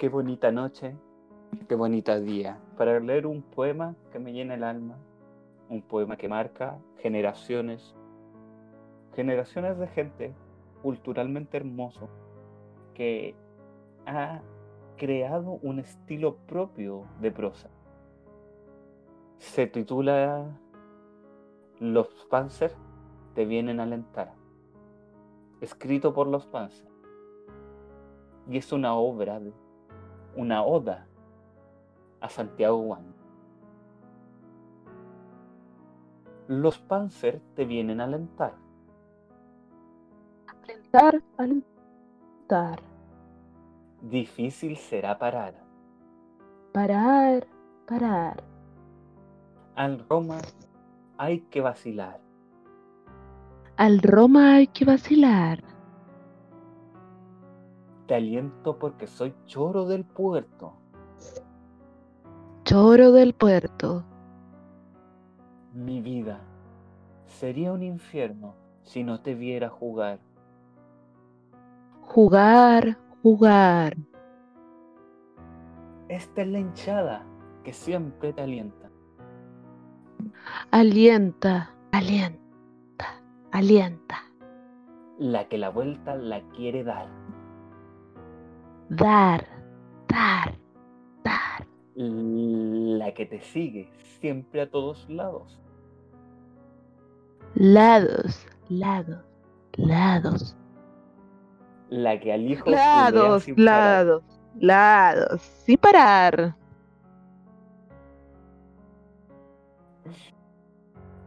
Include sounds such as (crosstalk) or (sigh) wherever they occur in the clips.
Qué bonita noche, qué bonita día para leer un poema que me llena el alma, un poema que marca generaciones, generaciones de gente culturalmente hermoso que ha creado un estilo propio de prosa. Se titula Los Panzer te vienen a alentar, escrito por los Panzer. Y es una obra, una oda a Santiago Juan. Los Panzer te vienen a alentar. Alentar, alentar. Difícil será parar. Parar, parar. Al Roma hay que vacilar. Al Roma hay que vacilar. Te aliento porque soy choro del puerto. Choro del puerto. Mi vida sería un infierno si no te viera jugar. Jugar, jugar. Esta es la hinchada que siempre te alienta. Alienta, alienta, alienta. La que la vuelta la quiere dar. Dar, dar, dar. La que te sigue siempre a todos lados. Lados, lados, lados. La que al hijo Lados, sin parar. lados, lados. Sin parar.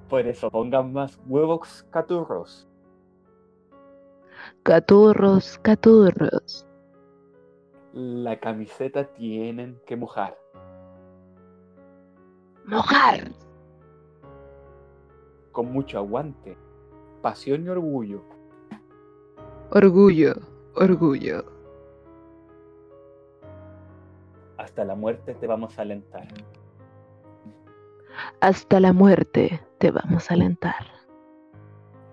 Por eso pongan más huevos caturros. Caturros, caturros. La camiseta tienen que mojar. Mojar. Con mucho aguante, pasión y orgullo. Orgullo, orgullo. Hasta la muerte te vamos a alentar. Hasta la muerte te vamos a alentar.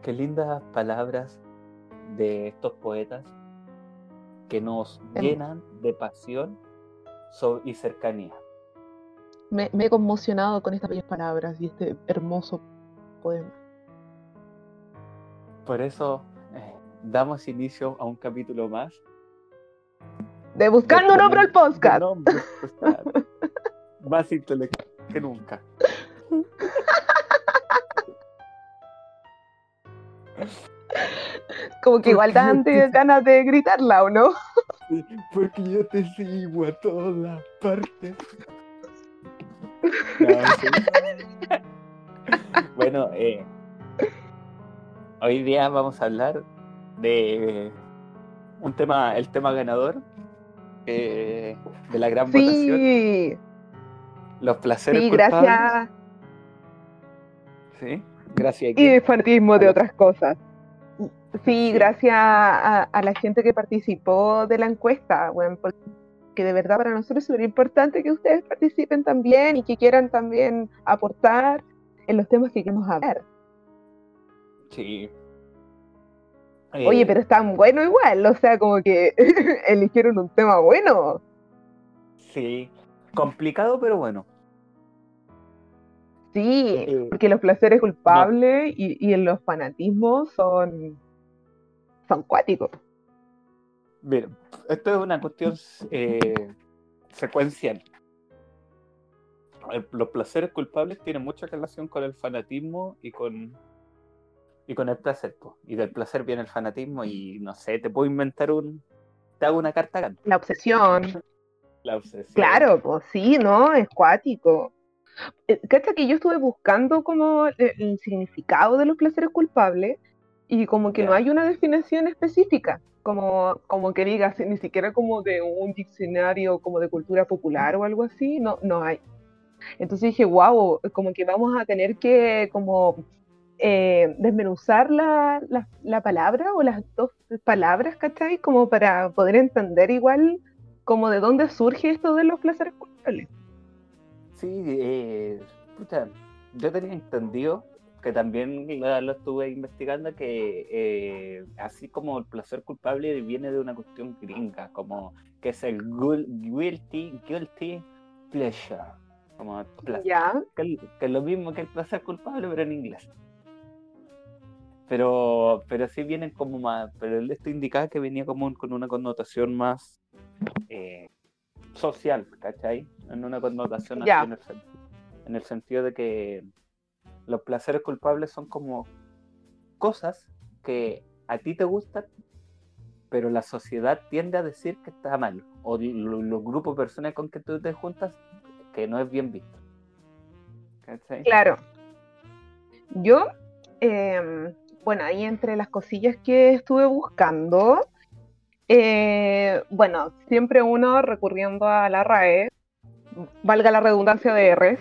Qué lindas palabras de estos poetas que nos Em. llenan de pasión y cercanía. Me, me he conmocionado con estas bellas palabras y este hermoso poema. Por eso eh, damos inicio a un capítulo más. De Buscando un hombre al podcast. Nombre, claro. (laughs) más intelectual que nunca. (laughs) Como que igual dan ganas de gritarla, ¿o no? Porque yo te sigo a todas partes. (laughs) Bueno, eh, hoy día vamos a hablar de un tema, el tema ganador eh, de la gran votación, Sí, los placeres sí, culpables. gracias. Sí, gracias. Y quién? de fanatismo de otras cosas. Sí, gracias a, a la gente que participó de la encuesta, bueno, porque de verdad para nosotros es súper importante que ustedes participen también y que quieran también aportar en los temas que queremos hablar. Sí. Oye, Eh, pero es tan bueno igual, o sea, como que (laughs) eligieron un tema bueno. Sí, complicado, pero bueno. Sí, Eh, porque los placeres culpables y, y en los fanatismos son, son cuáticos. Mira, esto es una cuestión eh, secuencial. El- los placeres culpables tienen mucha relación con el fanatismo y con y con el placer. po. Y del placer viene el fanatismo y no sé, te puedo inventar un... Te hago una carta gana. La obsesión, La obsesión. claro, pues sí, ¿no? Es cuático. Eh, Cacha que yo estuve buscando como el significado de los placeres culpables y como que no Ya. hay una definición específica, como, como que digas, ni siquiera como de un diccionario como de cultura popular o algo así, no, no hay. Entonces dije, wow, como que vamos a tener que como eh, desmenuzar la, la, la palabra o las dos palabras, ¿cachai? Como para poder entender igual como de dónde surge esto de los placeres culpables. Sí, eh, pucha, yo tenía entendido que también lo, estuve investigando, que eh, así como el placer culpable viene de una cuestión gringa, como que es el guilty, guilty pleasure. Como que, es lo mismo que el placer culpable, pero en inglés. Pero, pero sí vienen como más, pero esto indicaba que venía como con una connotación más eh, social, ¿cachai? En una connotación así en, el, en el sentido de que los placeres culpables son como cosas que a ti te gustan, pero la sociedad tiende a decir que está mal, o los grupos de personas con que tú te juntas que no es bien visto. Claro. Yo, em, bueno, ahí entre las cosillas que estuve buscando, eh, bueno, siempre uno recurriendo a la RAE, valga la redundancia de R's,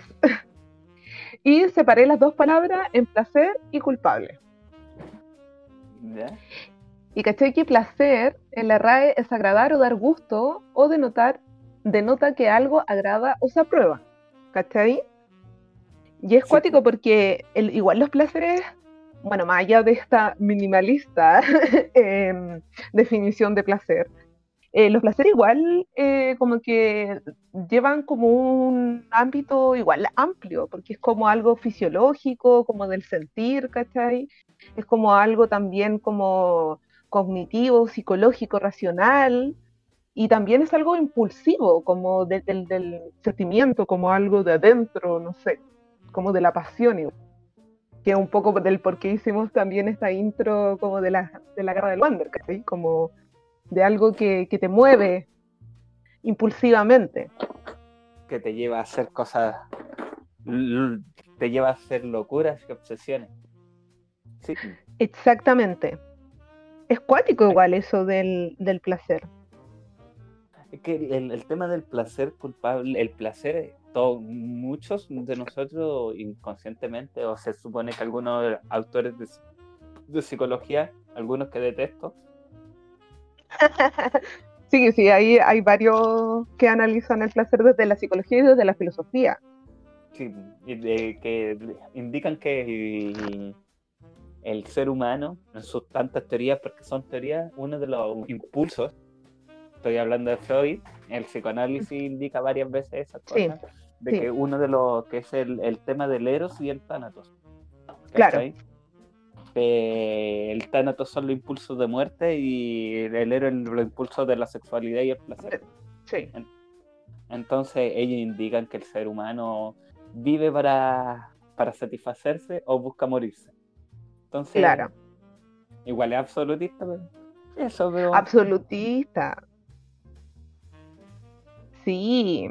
y separé las dos palabras en placer y culpable. Y caché que placer en la RAE es agradar o dar gusto o denotar, denota que algo agrada o se aprueba. ¿Cachai? Y es cuático porque el, igual los placeres bueno, más allá de esta minimalista (laughs) em, definición de placer, eh, los placeres igual eh, como que llevan como un ámbito igual amplio, porque es como algo fisiológico, como del sentir, ¿cachai? Es como algo también como cognitivo, psicológico, racional, y también es algo impulsivo, como del sentimiento, como algo de adentro, no sé, como de la pasión. Igual que un poco del por qué hicimos también esta intro como de la, de la guerra del Wander, ¿sí? como de algo que, que, te mueve impulsivamente. Que te lleva a hacer cosas, te lleva a hacer locuras y obsesiones. Sí. Exactamente. Es cuático igual eso del, del placer. Es que el, el, tema del placer culpable, el placer muchos de nosotros inconscientemente, o se supone que algunos autores de, psicología, algunos que detesto. (laughs) sí, sí, ahí hay varios que analizan el placer desde la psicología y desde la filosofía. Sí, que indican que el, ser humano, en sus tantas teorías, porque son teorías, uno de los impulsos, estoy hablando de Freud, el psicoanálisis indica varias veces esas cosas de que uno de los que es el, el, tema del Eros y el Thanatos. Claro. El Thanatos son los impulsos de muerte y el Eros los impulsos de la sexualidad y el placer. Sí. Entonces ellos indican que el ser humano vive para, para satisfacerse o busca morirse. Entonces, claro. igual es absolutista, pero eso, pero... Absolutista. Sí,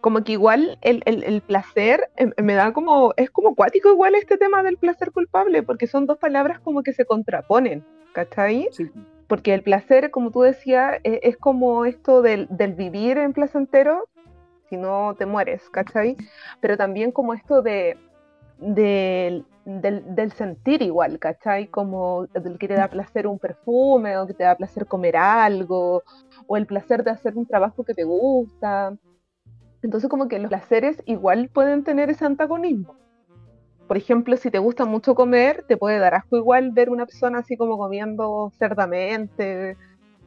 como que igual el, placer em, me da como, es como cuático igual este tema del placer culpable, porque son dos palabras como que se contraponen, ¿cachai? Sí. Porque el placer, como tú decías, e, es, como esto del, vivir en placentero, si no te mueres, ¿cachai? Pero también como esto de, del, del, sentir igual, ¿cachai? Como el que te da placer un perfume, o que te da placer comer algo, o el placer de hacer un trabajo que te gusta. Entonces como que los placeres igual pueden tener ese antagonismo. Por ejemplo, si te gusta mucho comer, te puede dar asco igual ver una persona así como comiendo cerdamente,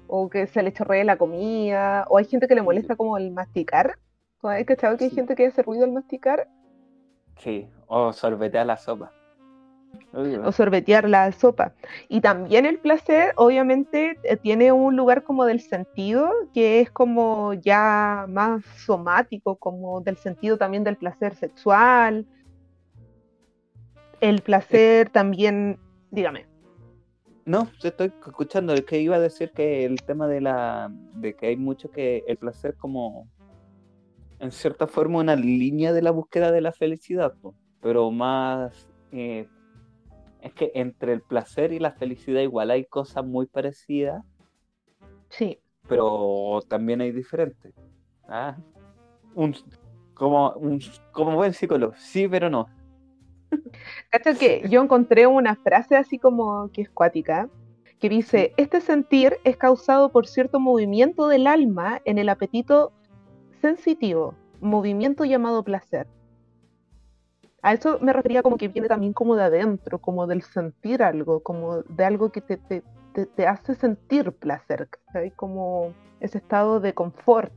o que se le chorree la comida, o hay gente que le molesta como el masticar. ¿Has cachado que hay gente que hace ruido al masticar? Sí, o sorbetear la sopa o sorbetear la sopa. Y también el placer, obviamente, eh, tiene un lugar como del sentido, que es como ya más somático, como del sentido también del placer sexual. El placer también, dígame. No, te estoy escuchando, es que iba a decir que el tema de la de que hay mucho que el placer como en cierta forma una línea de la búsqueda de la felicidad, pero más eh, es que entre el placer y la felicidad igual hay cosas muy parecidas. Sí. Pero también hay diferentes. ¿ah? Un, como, un, como buen psicólogo, sí, pero no. Cacho que (laughs) yo encontré una frase así como que es cuática, que dice, este sentir es causado por cierto movimiento del alma en el apetito sensitivo, movimiento llamado placer a eso me refería como que viene también como de adentro, como del sentir algo, como de algo que te, te, te, hace sentir placer, hay como ese estado de confort.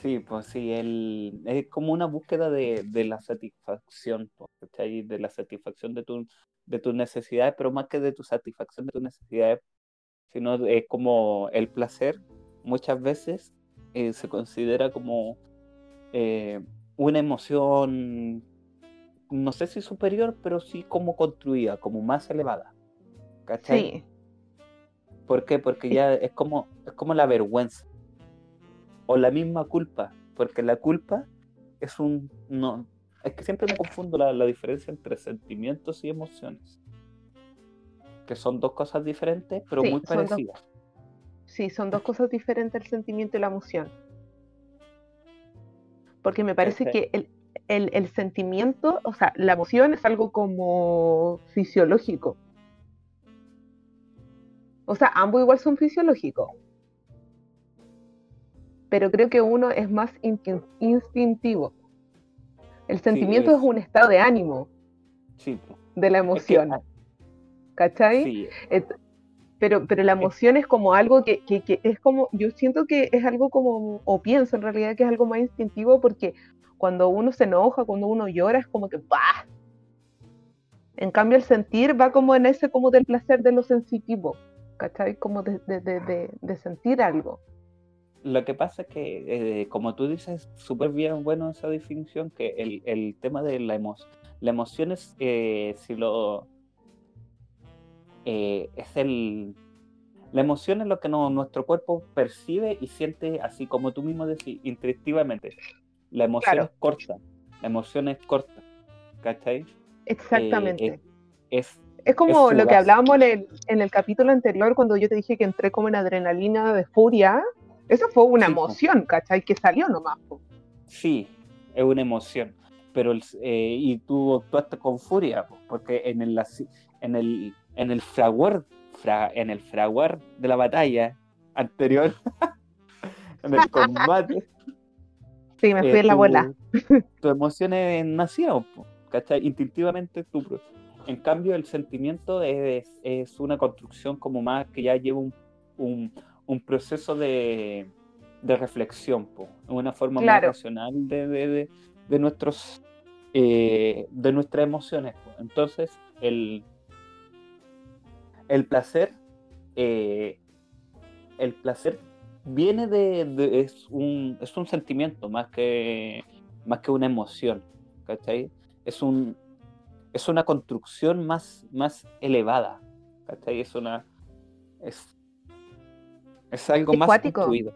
Sí, pues sí, el, es como una búsqueda de, de la satisfacción, de la satisfacción de, tu, de tus necesidades, pero más que de tu satisfacción de tus necesidades, sino es como el placer, muchas veces eh, se considera como eh, una emoción, no sé si superior, pero sí como construida, como más elevada. ¿Cachai? Sí. ¿Por qué? Porque ya es como, es como la vergüenza. O la misma culpa. Porque la culpa es un. No, es que siempre me confundo la, diferencia entre sentimientos y emociones. Que son dos cosas diferentes, pero muy parecidas. sí, son dos cosas diferentes el sentimiento y la emoción. Porque me parece que el, el, el, sentimiento, o sea, la emoción es algo como fisiológico. O sea, ambos igual son fisiológicos. Pero creo que uno es más instintivo. El sentimiento es... un estado de ánimo de la emoción. ¿Cachai? Pero, pero la emoción es como algo que, que, es como, yo siento que es algo como, o pienso en realidad que es algo más instintivo porque cuando uno se enoja, cuando uno llora, es como que ¡bah! En cambio, el sentir va como en ese como del placer de lo sensitivo. ¿cachai? Como de, sentir algo. Lo que pasa es que, eh, como tú dices, súper bien bueno esa definición, que el, tema de la emoción, la emoción es, eh, si lo... Eh, es el... La emoción es lo que nuestro cuerpo percibe y siente, así como tú mismo decís, intuitivamente. La emoción es corta, la emoción es corta, ¿cachai? Exactamente. es es como lo que hablábamos en el, capítulo anterior, cuando yo te dije que entré como en adrenalina de furia. Eso fue una emoción, ¿cachai? Que salió nomás. Sí, es una emoción. Pero, eh, y tú actuaste con furia, porque en el, en el, en el fragor, en el fragor de la batalla anterior, (laughs) en el combate. Sí, me fui en la bola. Tu emoción es nacida, ¿cachai? Instintivamente tú en cambio, el sentimiento es, una construcción como más que ya lleva un, proceso de, reflexión, una forma más racional de, nuestros eh, de nuestras emociones. Entonces, el, el placer, eh, el placer viene de, es, un, es un sentimiento más que, más que una emoción, ¿cachai? Es un, es una construcción más, más elevada. Es una. Es, es algo más construido.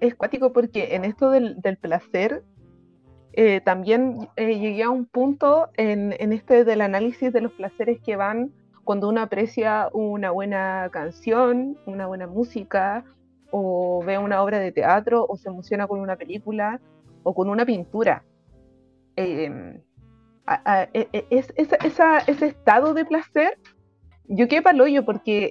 Es cuático porque en esto del, placer eh, también eh, llegué a un punto en, en, este del análisis de los placeres que van cuando uno aprecia una buena canción, una buena música, o ve una obra de teatro, o se emociona con una película, o con una pintura. Eh, e, e, es, ese estado de placer, yo quedé hoyo porque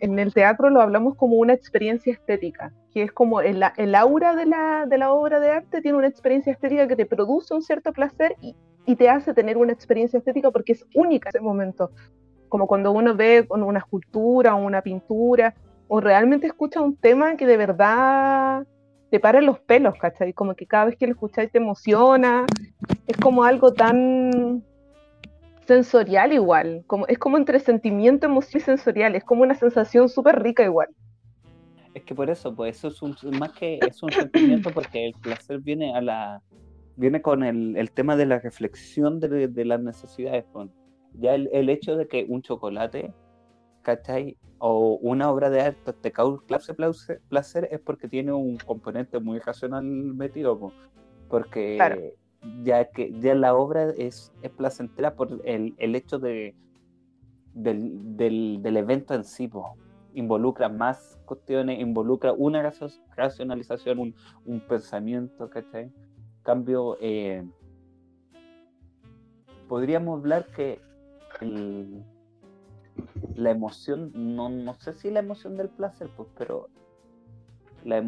en el teatro lo hablamos como una experiencia estética, que es como el, el aura de la, de la, obra de arte tiene una experiencia estética que te produce un cierto placer y, y te hace tener una experiencia estética porque es única ese momento. Como cuando uno ve una escultura o una pintura, o realmente escucha un tema que de verdad te para los pelos, ¿cachai? Como que cada vez que lo escucháis te emociona, es como algo tan sensorial igual, como, es como entre sentimiento, emoción y sensorial, es como una sensación súper rica igual. Es que por eso, pues eso es un, más que es un sentimiento porque el placer viene a la viene con el, el tema de la reflexión de, de las necesidades. Pues. Ya el, el, hecho de que un chocolate, ¿cachai? o una obra de arte te causa placer es porque tiene un componente muy racional metido, porque ya que ya la obra es, es placentera por el, el hecho de, del, del, del, evento en sí, involucra más cuestiones, involucra una racionalización, un, un pensamiento, ¿cachai? Cambio, eh, podríamos hablar que el, la emoción, no, no sé si la emoción del placer, pues, pero la,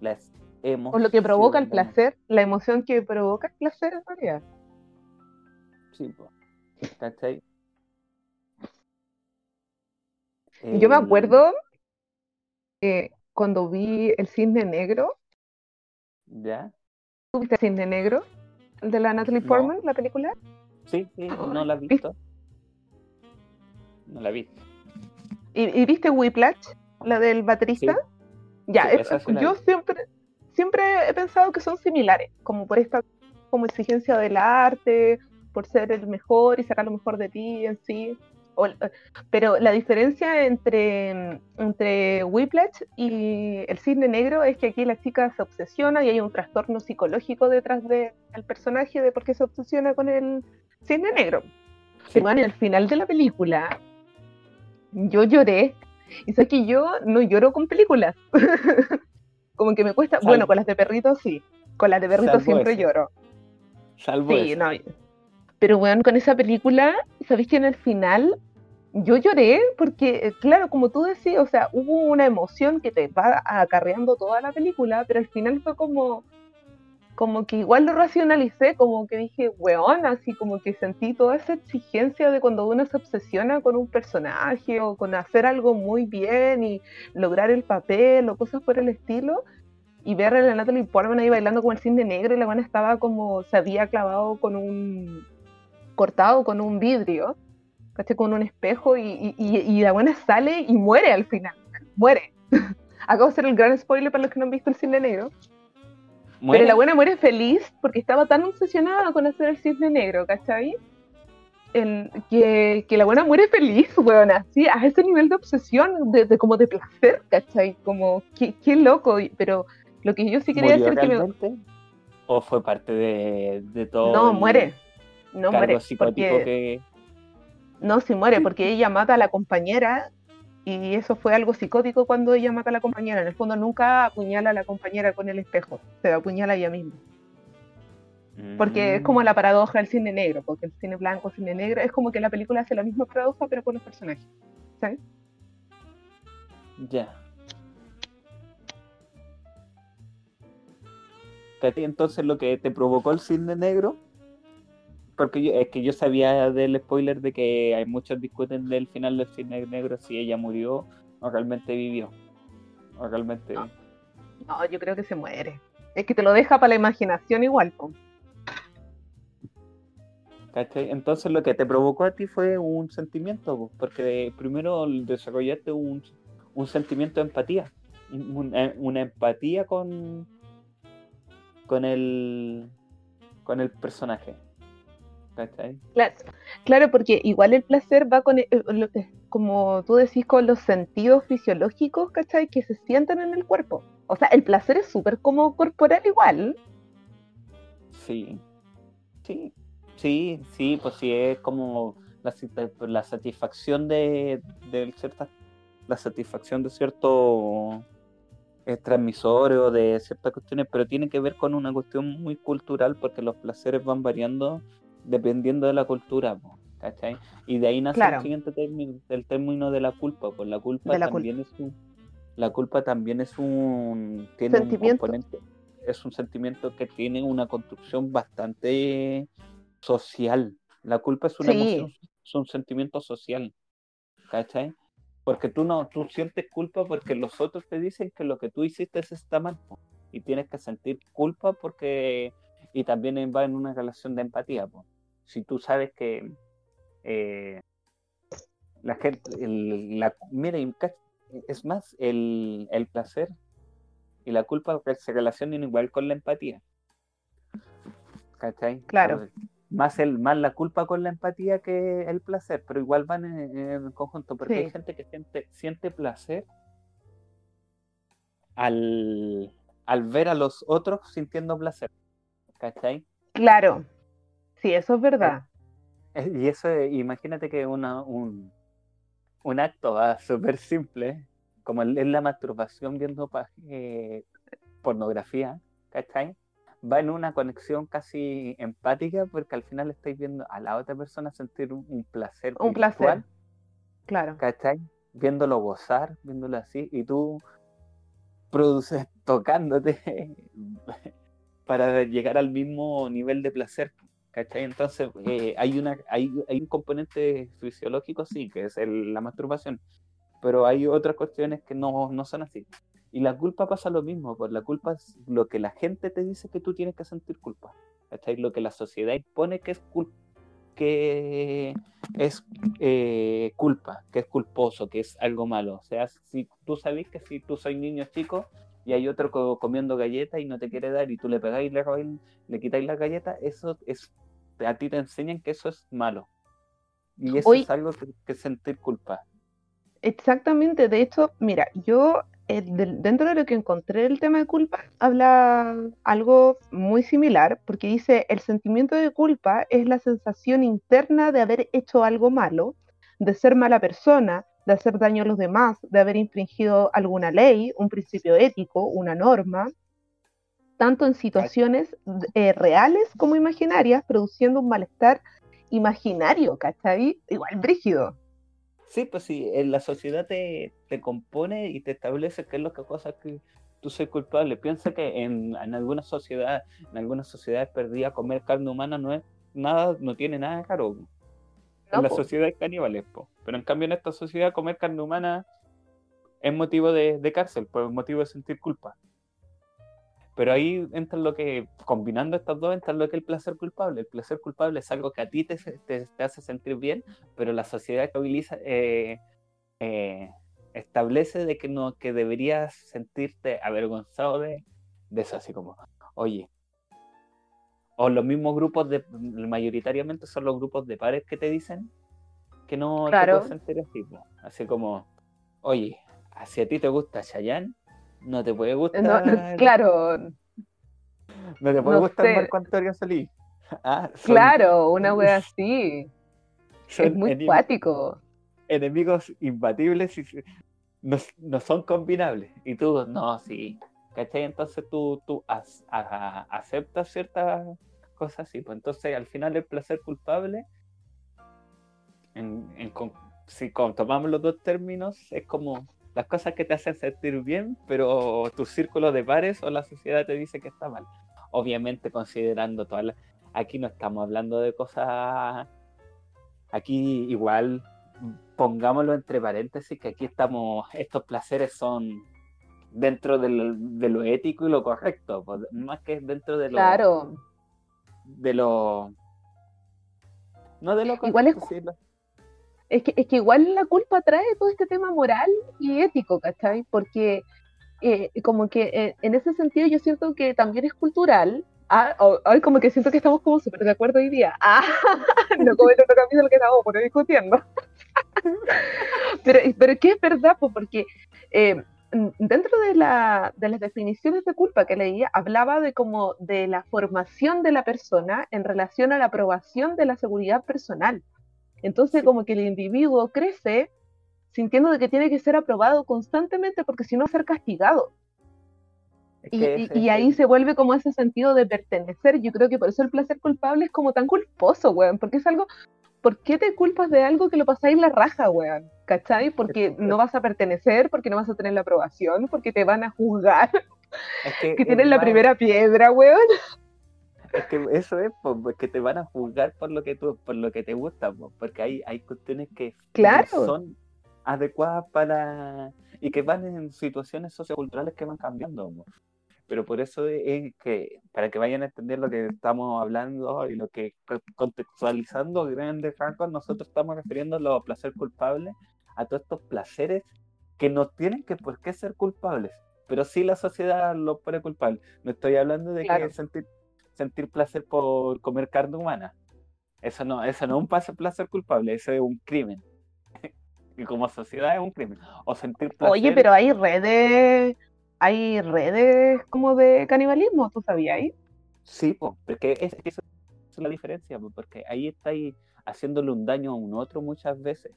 la, emoción. O lo que provoca el placer, la emoción que provoca el placer en realidad. Sí, po. ¿cachai? Yo me Eh, acuerdo que cuando vi El Cisne Negro, ¿Ya? ¿tú viste El Cisne Negro? De la Natalie No. Portman, la película. Sí, sí, no la he visto. No la visto. ¿Y, y viste Whiplash, la del Sí, baterista? Ya, sí, es- yo vi. siempre, siempre he pensado que son similares, como por esta como exigencia del arte, por ser el mejor y sacar lo mejor de ti en sí. O- pero la diferencia entre, entre Whiplash y el cisne negro es que aquí la chica se obsesiona y hay un trastorno psicológico detrás del personaje de por qué se obsesiona con el cisne negro. Sí. Y bueno, al final de la película, yo lloré. Y sabes que yo no lloro con películas. (laughs) Como que me cuesta. Salvo- Bueno, con las de perritos sí. Con las de perritos siempre lloro. Salvo Sí, no. Pero bueno, con esa película, ¿sabéis que en el final yo lloré? Porque, eh, claro, como tú decías, o sea, hubo una emoción que te va acarreando toda la película, pero al final fue como, como que igual lo racionalicé, como que dije, weón, así como que sentí toda esa exigencia de cuando uno se obsesiona con un personaje o con hacer algo muy bien y lograr el papel o cosas por el estilo y ver a la Natalie Portman ahí bailando con el cisne negro y la buena estaba como se había clavado con un cortado con un vidrio ¿cachai? con un espejo y, y- la buena sale y muere al final muere (laughs) acabo de hacer el gran spoiler para los que no han visto el cisne negro Muere. pero la buena muere feliz porque estaba tan obsesionada con hacer el cisne negro ¿cachai? El- que, que la buena muere feliz, weón, así, a ese nivel de obsesión, de, de como de placer, ¿cachai? Como, qué, qué loco, pero lo que yo sí quería ¿Murió decir que me, realmente? ¿O fue parte de, de todo No, el muere. No cargo muere. psicótico Porque, que... No, sí muere, porque ella mata a la compañera y eso fue algo psicótico cuando ella mata a la compañera. En el fondo nunca apuñala a la compañera con el espejo, se apuñala a ella misma. Porque es como Mm, la paradoja del cine negro, porque el cine blanco, cine negro, es como que la película hace la misma paradoja pero con los personajes. ¿Sabes? Ya. Katy, Entonces lo que te provocó el cisne negro, porque yo- es que yo sabía del spoiler de que hay muchos discuten del final del cisne negro si ella murió o realmente vivió. O realmente... No. No, yo creo que se muere. Es que te lo deja para la imaginación igual. po. ¿cachai? Entonces lo que te provocó a ti fue un sentimiento, po, porque primero desarrollaste un, un sentimiento de empatía, un- una, una empatía con, con el con el personaje. ¿Cachai? Claro, claro, porque igual el placer va con, eh, lo que- como tú decís, con los sentidos fisiológicos, ¿cachai? Que se sienten en el cuerpo. O sea, el placer es súper como corporal igual. Sí. Sí. Sí, sí, pues sí es como la, sat- la satisfacción de, de ciertas la satisfacción de ciertos eh, transmisores o de ciertas cuestiones, pero tiene que ver con una cuestión muy cultural porque los placeres van variando dependiendo de la cultura, ¿cachai? Y de ahí nace Claro. el siguiente término, el término de la culpa, pues la culpa la también es un la culpa también es un tiene un Sentimiento. componente es un sentimiento que tiene una construcción bastante social. La culpa es una Sí. emoción, es un sentimiento social, ¿cachai? Porque tú no, tú sientes culpa porque los otros te dicen que lo que tú hiciste está mal po, y tienes que sentir culpa porque y también va en una relación de empatía. po. Si tú sabes que eh, la gente, el- la, mira, es más, el, el placer y la culpa se relacionan igual con la empatía. ¿Cachai? Claro. Más, el, más la culpa con la empatía que el placer, pero igual van en, en conjunto, porque Sí. hay gente que siente, siente placer al, al ver a los otros sintiendo placer. ¿Cachai? Claro. Sí, eso es verdad. Eh, Y eso, eh, imagínate que una, un, un acto (laughs) súper simple, como es la masturbación viendo eh, pornografía, ¿cachai? Va en una conexión casi empática porque al final estáis viendo a la otra persona sentir un, un placer Un placer. virtual, Claro. ¿cachai? Viéndolo gozar, viéndolo así, y tú produces, tocándote (laughs) para llegar al mismo nivel de placer. ¿Cachai? Entonces, eh, hay, una, hay, hay, un componente fisiológico, sí, que es la masturbación, pero hay otras cuestiones que no, no son así. Y la culpa pasa lo mismo, pues la culpa es lo que la gente te dice que tú tienes que sentir culpa. ¿Cachai? Lo que la sociedad impone que es culpa que es eh, culpa, que es culposo, que es algo malo. O sea, si tú sabes que si tú soy niño chico y hay otro comiendo galletas y no te quiere dar y tú le pegáis y le, le quitáis la galleta, eso es, a ti te enseñan que eso es malo. Y eso es algo que, que sentir culpa. Exactamente, de hecho, mira, yo eh, dentro de lo que encontré el tema de culpa, habla algo muy similar, porque dice, el sentimiento de culpa es la sensación interna de haber hecho algo malo, de ser mala persona, de hacer daño a los demás, de haber infringido alguna ley, un principio ético, una norma, tanto en situaciones eh, reales como imaginarias, produciendo un malestar imaginario, ¿cachai? Igual brígido. Sí, pues sí, en la sociedad te, te compone y te establece qué es lo que cosas que tú soy culpable. Piensa que en, en algunas sociedades, en algunas sociedades perdidas comer carne humana no es nada, no tiene nada de caro. en la sociedad es caníbales, po. pero en cambio en esta sociedad comer carne humana es motivo de, de cárcel, pues es motivo de sentir culpa. Pero ahí entra lo que, combinando estas dos, entra lo que es el placer culpable. El placer culpable es algo que a ti te, te, hace sentir bien, pero la sociedad que utiliza, eh, eh, establece de que no, que deberías sentirte avergonzado de, de eso, así como, oye, o los mismos grupos de, mayoritariamente son los grupos de pares que te dicen que no te puedes sentir así, así como, oye, si a ti te gusta Chayanne, no te puede gustar. claro. No te puede gustar Marco Antonio Solís. (laughs) Ah, claro, una wea así. Es muy cuático. Enemigos imbatibles y no, son combinables. Y tú, no, sí. ¿Cachai? Entonces tú, tú aceptas ciertas cosas así. Pues entonces al final el placer culpable, si tomamos los dos términos, es como las cosas que te hacen sentir bien, pero tu círculo de pares o la sociedad te dice que está mal. Obviamente considerando todas las... Aquí no estamos hablando de cosas... Aquí igual pongámoslo entre paréntesis que aquí estamos, estos placeres son dentro de lo, ético y lo correcto, pues, más que dentro de lo... Claro. De lo... No de lo correcto, igual es, es que, es que igual la culpa trae todo este tema moral y ético, ¿cachai? Porque eh, como que eh, en ese sentido yo siento que también es cultural. Ah, hoy como que siento que estamos como súper de acuerdo hoy día. Ah, (laughs) no como el otro capítulo que estamos por discutiendo. (laughs) pero, pero que es verdad, pues porque eh, dentro de, la, de, las definiciones de culpa que leía, hablaba de como de la formación de la persona en relación a la aprobación de la seguridad personal. Entonces, como que el individuo crece sintiendo de que tiene que ser aprobado constantemente porque si no ser castigado. y, ahí se vuelve como ese sentido de pertenecer. Yo creo que por eso el placer culpable es como tan culposo, weón, porque es algo, ¿por qué te culpas de algo que lo pasáis la raja, weón? ¿Cachai? Porque no vas a pertenecer, porque no vas a tener la aprobación, porque te van a juzgar, que, (laughs) que tienes la primera piedra, weón. Es que eso es, pues, que te van a juzgar por lo que tú, por lo que te gusta, porque hay, hay cuestiones que son adecuadas para y que van en situaciones socioculturales que van cambiando. Pero por eso es que, para que vayan a entender lo que estamos hablando y lo que contextualizando grandes rasgos, nosotros estamos refiriendo a los placeres culpables, a todos estos placeres que no tienen que por qué ser culpables, pero sí la sociedad lo pone culpable. No estoy hablando de que sentir sentir placer por comer carne humana. Eso no, eso no es un placer culpable, eso es un crimen. (laughs) y como sociedad es un crimen. O sentir placer... Oye, pero hay redes, hay redes como de canibalismo, ¿tú sabías? Sí, pues, porque es, es la diferencia, porque ahí estáis haciéndole un daño a un otro muchas veces.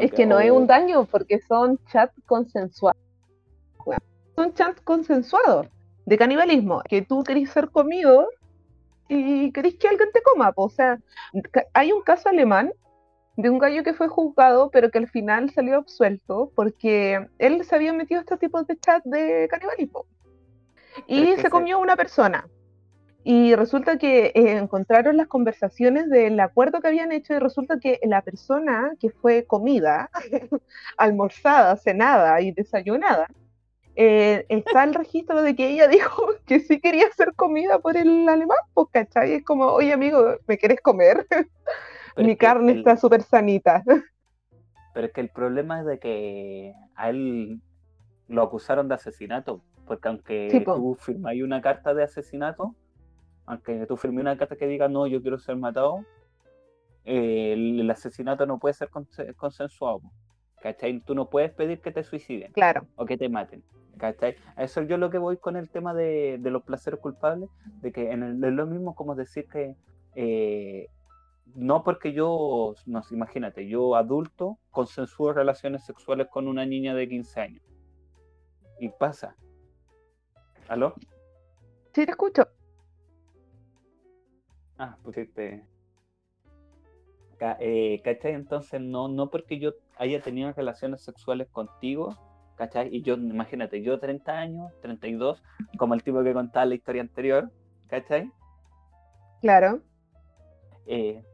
es que, no es un daño, porque son chats consensuados. Son chats consensuados de canibalismo, que tú querés ser comido y queréis que alguien te coma. O sea, hay un caso alemán de un gallo que fue juzgado, pero que al final salió absuelto porque él se había metido a estos tipos de chat de canibalismo. y se comió una persona. Y resulta que eh, encontraron las conversaciones del acuerdo que habían hecho y resulta que la persona que fue comida, (laughs) almorzada, cenada y desayunada, eh, está el registro de que ella (laughs) dijo que sí quería ser comida por el alemán, pues, ¿cachai? Es como, oye amigo, ¿me quieres comer? (laughs) Mi carne el- está súper sanita. (laughs) Pero es que el problema es de que a él lo acusaron de asesinato, porque aunque Sí, po. tú firmáis una carta de asesinato, aunque tú firmes una carta que diga no, yo quiero ser matado, eh, el, el asesinato no puede ser conse- consensuado. ¿Cachai? Tú no puedes pedir que te suiciden Claro, o que te maten. ¿Cachai? Eso yo lo que voy con el tema de, de los placeres culpables, de que en el- es lo mismo como decir que eh, no porque yo, no imagínate, yo adulto consensúo relaciones sexuales con una niña de 15 años. Y pasa. ¿Aló? sí te escucho. Ah, pusiste. Eh, ¿Cachai? Entonces, no, no porque yo haya tenido relaciones sexuales contigo, ¿cachai? Y yo, imagínate, yo 30 años, 32, como el tipo que contaba la historia anterior, ¿cachai? Claro. Eh,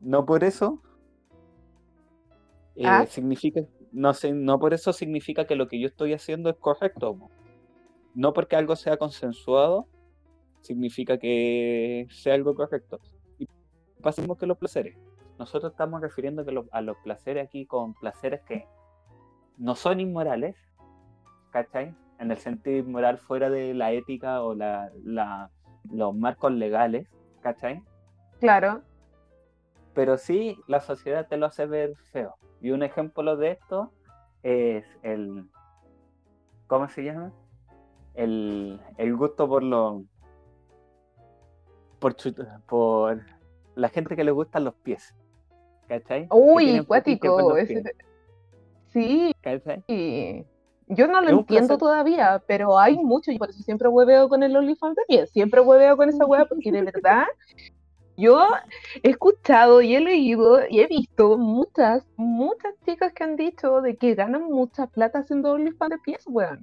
no por eso eh, Ah. significa, no sé, no por eso significa que lo que yo estoy haciendo es correcto. No porque algo sea consensuado significa que sea algo correcto. Y mismo que los placeres. Nosotros estamos refiriendo que lo- a los placeres aquí con placeres que no son inmorales, ¿cachai? En el sentido inmoral fuera de la ética o la, la- los marcos legales, ¿cachai? Claro. pero sí la sociedad te lo hace ver feo. Y un ejemplo de esto es el, ¿cómo se llama? El, el gusto por lo, por, por la gente que le gustan los pies, ¿cachai? Uy, tienen fetiche por cuático. los ese- Sí, ¿cachai? Yo no lo entiendo placer. todavía, pero hay mucho y por eso siempre hueveo con el OnlyFans de pies. Siempre hueveo con esa hueá porque de verdad yo he escuchado y he leído y he visto muchas, muchas chicas que han dicho de que ganan mucha plata haciendo OnlyFans de pies, weón.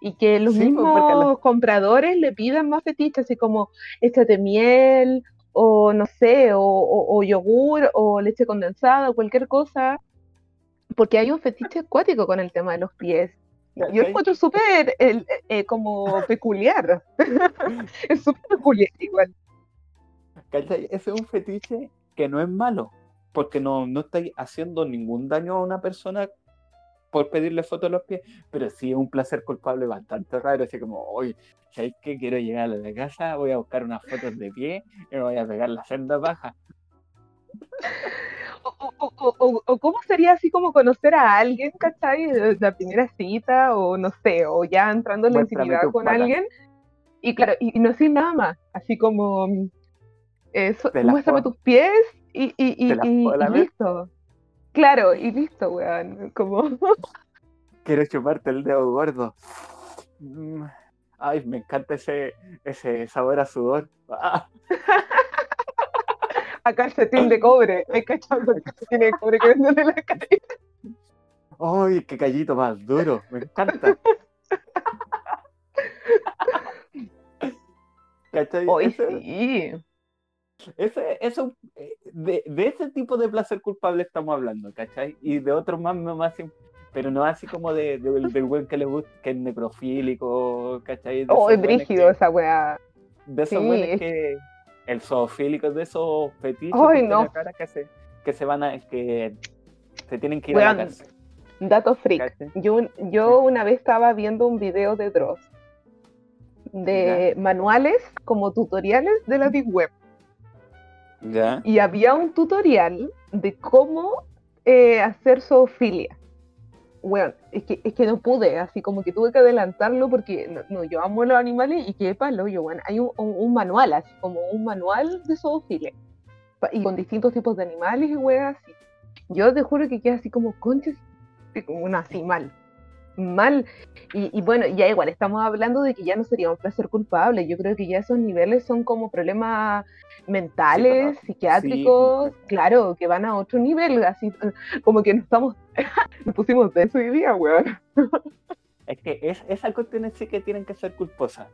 Y que los Sí, pues, mismos porque los- compradores le pidan más fetiches, así como échate miel, o no sé, o, o- o yogur, o leche condensada, o cualquier cosa, porque hay un fetiche acuático con el tema de los pies. Yo lo encuentro súper eh, como peculiar. (laughs) es súper peculiar igual. ¿Cachai? Ese es un fetiche que no es malo, porque no, no estáis haciendo ningún daño a una persona por pedirle fotos a los pies, pero sí es un placer culpable bastante raro, así como, hoy, ¿sabes qué? Quiero llegar a la casa, voy a buscar unas fotos de pie y me voy a pegar la senda baja. (laughs) O, o- o- cómo sería así como conocer a alguien, ¿cachai? La primera cita, o no sé, o ya entrando en la intimidad con alguien, y claro, y, y no decir nada más, así como, mm, eso, Te las muéstrame tus pies y, y, y, y- listo. Claro, y listo, weón, como, (laughs) Quiero chuparte el dedo gordo. Mm, Ay, me encanta ese, ese sabor a sudor. Ah, (laughs) a calcetín de cobre, hay calcetín de cobre que venden en la calle. ¡Ay, qué callito más duro! Me encanta. ¿Cachai? Hoy Eso- sí. Ese, eso, eh, de, de ese tipo de placer culpable estamos hablando, ¿cachai? Y de otros más, más pero no así como de, de- del güey que le gusta, que es necrofílico, ¿cachai? De Oh, es brígido que- esa weá. De esos Sí, es- que, el zoofílico, de esos fetiches Ay, no. cara que se, que se van a, que se tienen que ir a la cárcel. Dato freak. Yo, yo una vez estaba viendo un video de Dross de manuales como tutoriales de la Big Web. ¿Ya? Y había un tutorial de cómo eh, hacer zoofilia. Bueno, es que, es que no pude, así como que tuve que adelantarlo porque no, no, yo amo los animales y qué palo, yo, bueno, hay un, un- manual, así como un manual de zoofilia. Y con distintos tipos de animales y weas así. Yo te juro que quedé así como conches, como una así. Mal. Y, y bueno, ya igual, estamos hablando de que ya no sería un placer culpable. Yo creo que ya esos niveles son como problemas mentales, psiquiátricos, Sí. claro, que van a otro nivel, así como que nos estamos, (laughs) nos pusimos de eso hoy día, weón. Es que es, esas cuestiones sí que tienen que ser culposas.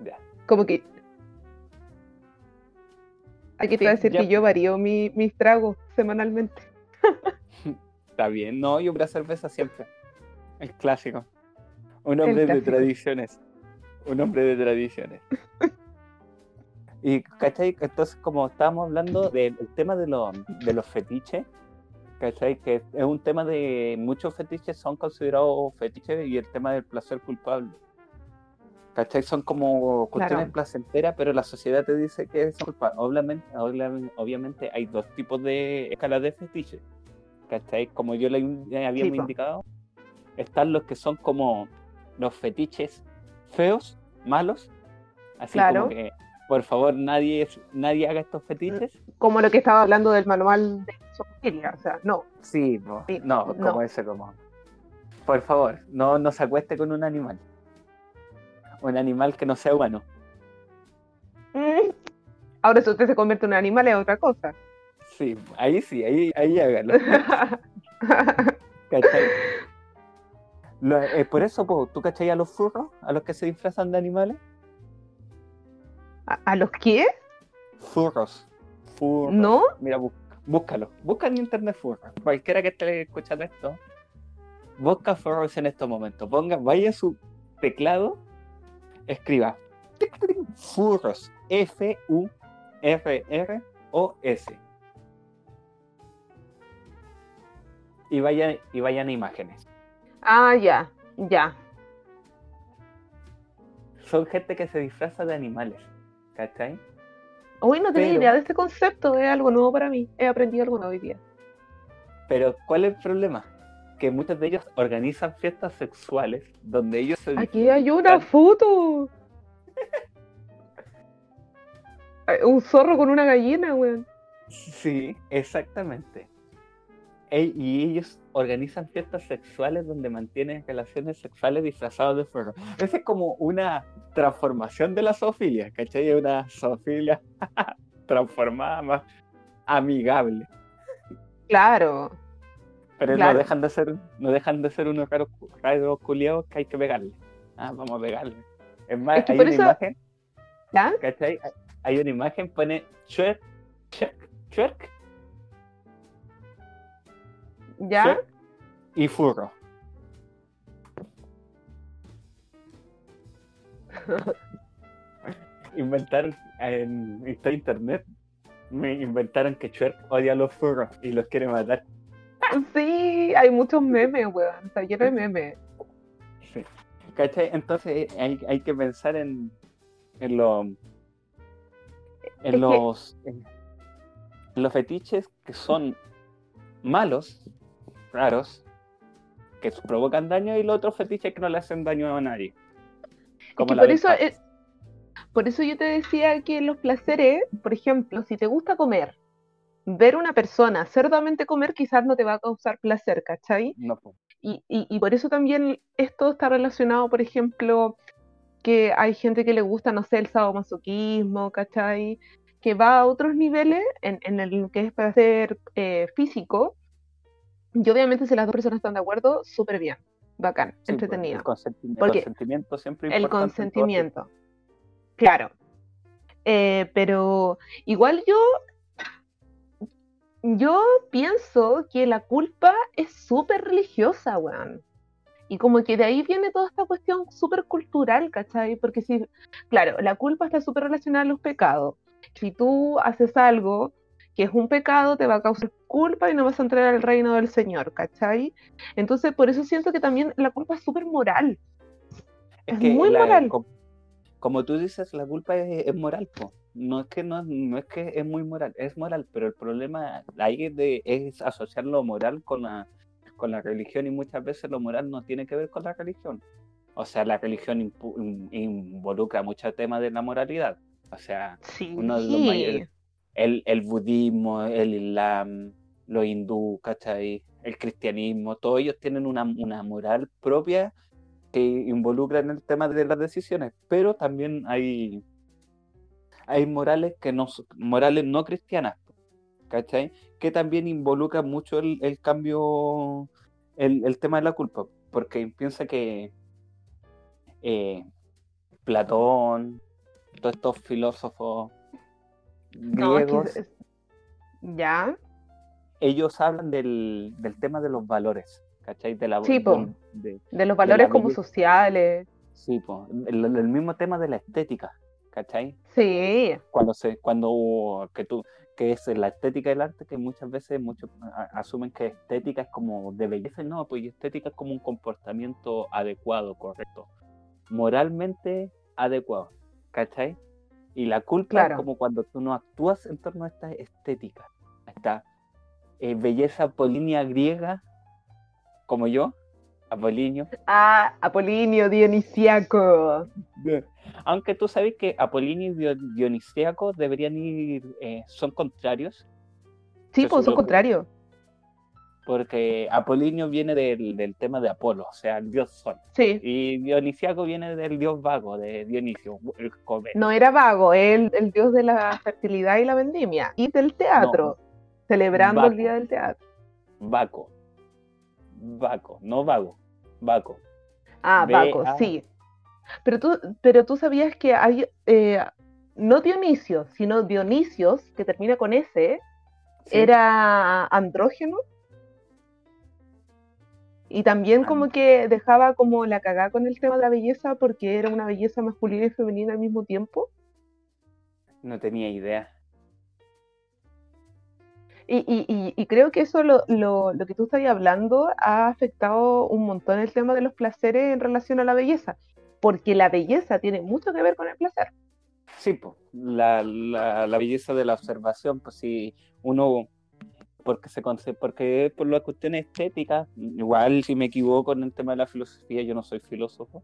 Ya. Como que. Aquí te iba a decir ya. que yo varío mi- mis tragos semanalmente. (laughs) Está bien, no, yo una cerveza siempre. El clásico. Un hombre de tradiciones. Un hombre de tradiciones. Y, ¿cachai? Entonces, como estábamos hablando del el tema de, los de los fetiches, ¿cachai? Que es un tema de muchos fetiches son considerados fetiches y el tema del placer culpable. ¿Cachai? Son como cuestiones Claro. placenteras, pero la sociedad te dice que es culpable. Obviamente, hay dos tipos de escalas de fetiches. ¿Cachai? Como yo le le habíamos Sí, po. indicado, están los que son como los fetiches feos, malos. Así Claro. como que, por favor, nadie, nadie haga estos fetiches. Como lo que estaba hablando del manual de zoofilia. O sea, no. Sí, no, Sí, no, no. como ese, como. Por favor, no, no se acueste con un animal. Un animal que no sea humano. Mm. Ahora, si usted se convierte en un animal, es otra cosa. Sí, ahí sí, ahí, ahí hágalo. (laughs) Eh, por eso, po, ¿tú cachai a los furros? ¿A los que se disfrazan de animales? ¿A, a los qué? Furros. Furros. ¿No? Mira, bú- búscalo. Busca en internet furros. Cualquiera que esté escuchando esto, busca furros en estos momentos. Ponga, vaya a su teclado, escriba furros. F-U-R-R-O-S. Y vayan, y vayan a imágenes. Ah, ya. Ya. Son gente que se disfraza de animales. ¿Cachai? Uy, no tenía Pero- idea de este concepto. Es algo nuevo para mí. He aprendido algo nuevo hoy día. Pero, ¿cuál es el problema? Que muchos de ellos organizan fiestas sexuales donde ellos se Aquí hay una foto. (laughs) Un zorro con una gallina, weón. Sí, exactamente. Y ellos organizan fiestas sexuales donde mantienen relaciones sexuales disfrazados de fuego. Esa es como una transformación de la zoofilia, ¿cachai? Una zoofilia (laughs) transformada más amigable. Claro. Pero Claro. no dejan de ser, no dejan de ser unos raros, raros culiados que hay que pegarle. Ah, vamos a pegarle. Es más, Es que hay una eso- imagen, ¿Ya? ¿cachai? Hay- una imagen, pone twerk, twerk, twerk, ¿Ya? y furro. (laughs) inventaron en de internet, me inventaron que Twerk odia a los furros y los quiere matar. Sí, hay muchos memes, weón. Está lleno de memes. Sí. ¿Cachai? Entonces hay, hay que pensar en, en, lo- en los en, en los fetiches que son malos, raros, que provocan daño y los otros fetiches que no le hacen daño a nadie. Es que por eso, ventaja. es- por eso yo te decía que los placeres, por ejemplo, si te gusta comer, ver una persona cerdamente comer quizás no te va a causar placer, ¿cachai? No. Y, y, y por eso también esto está relacionado, por ejemplo, que hay gente que le gusta, no sé, el sadomasoquismo, ¿cachai? Que va a otros niveles en, en el que es placer eh, físico. Y obviamente si las dos personas están de acuerdo, súper bien, bacán, Sí, pues, entretenido. El consentimiento, Porque consentimiento siempre El importante en todo consentimiento. Claro. Eh, pero igual yo, yo pienso que la culpa es súper religiosa, weón. Y como que de ahí viene toda esta cuestión súper cultural, ¿cachai? Porque si, claro, la culpa está súper relacionada a los pecados. Si tú haces algo que es un pecado, te va a causar culpa y no vas a entrar al reino del Señor, ¿cachai? Entonces, por eso siento que también la culpa es súper moral. Es muy la- moral. co- como tú dices, la culpa es, es moral, po. No es que no, no es que es muy moral, es moral, pero el problema ahí es, de, es asociar lo moral con la, con la religión y muchas veces lo moral no tiene que ver con la religión. O sea, la religión impu- in- involucra muchos temas de la moralidad. O sea, Sí. uno de los mayores, el, el budismo, el islam, los hindú, ¿cachai? El cristianismo, todos ellos tienen una, una moral propia que involucra en el tema de las decisiones, pero también hay, hay morales que no morales no cristianas, ¿cachai? Que también involucran mucho el, el cambio, el, el tema de la culpa, porque piensa que eh, Platón, todos estos filósofos No, es que griegos, ya. ellos hablan del, del tema de los valores, ¿cachai? De la, Sí, de- De los valores como belleza. sociales. sí, po, el, el mismo tema de la estética, ¿cachai? Sí, Cuando se, cuando que tú, que es la estética del arte, que muchas veces muchos asumen que estética es como de belleza, no, pues estética es como un comportamiento adecuado, correcto, moralmente adecuado, ¿cachai? Y la culpa Claro. es como cuando tú no actúas en torno a esta estética, a esta eh, belleza apolínea griega, como yo, Apolinio. Ah, Apolinio, Dionisiaco. Aunque tú sabes que Apolinio y Dio- Dionisíaco deberían ir, eh, son contrarios, Sí, pues son contrarios. Porque Apolinio viene del, del tema de Apolo, o sea, el dios sol. Sí. Y Dionisíaco viene del dios vago, de Dionisio, el. No era vago, el, el dios de la fertilidad y la vendimia. Y del teatro. Celebrando el día del teatro. Vaco. Vaco, no vago. Vaco. Ah, a- sí. Pero tú, pero tú sabías que hay, eh, no Dionisio, sino Dionisios, que termina con S, Sí. era andrógeno. Y también como que dejaba como la cagada con el tema de la belleza porque era una belleza masculina y femenina al mismo tiempo. No tenía idea. Y, y- y- y creo que eso lo, lo- lo que tú estás hablando ha afectado un montón el tema de los placeres en relación a la belleza, porque la belleza tiene mucho que ver con el placer. Sí, pues, la, la, la belleza de la observación, pues si uno, porque se porque por las cuestiones estéticas, igual si me equivoco en el tema de la filosofía, yo no soy filósofo,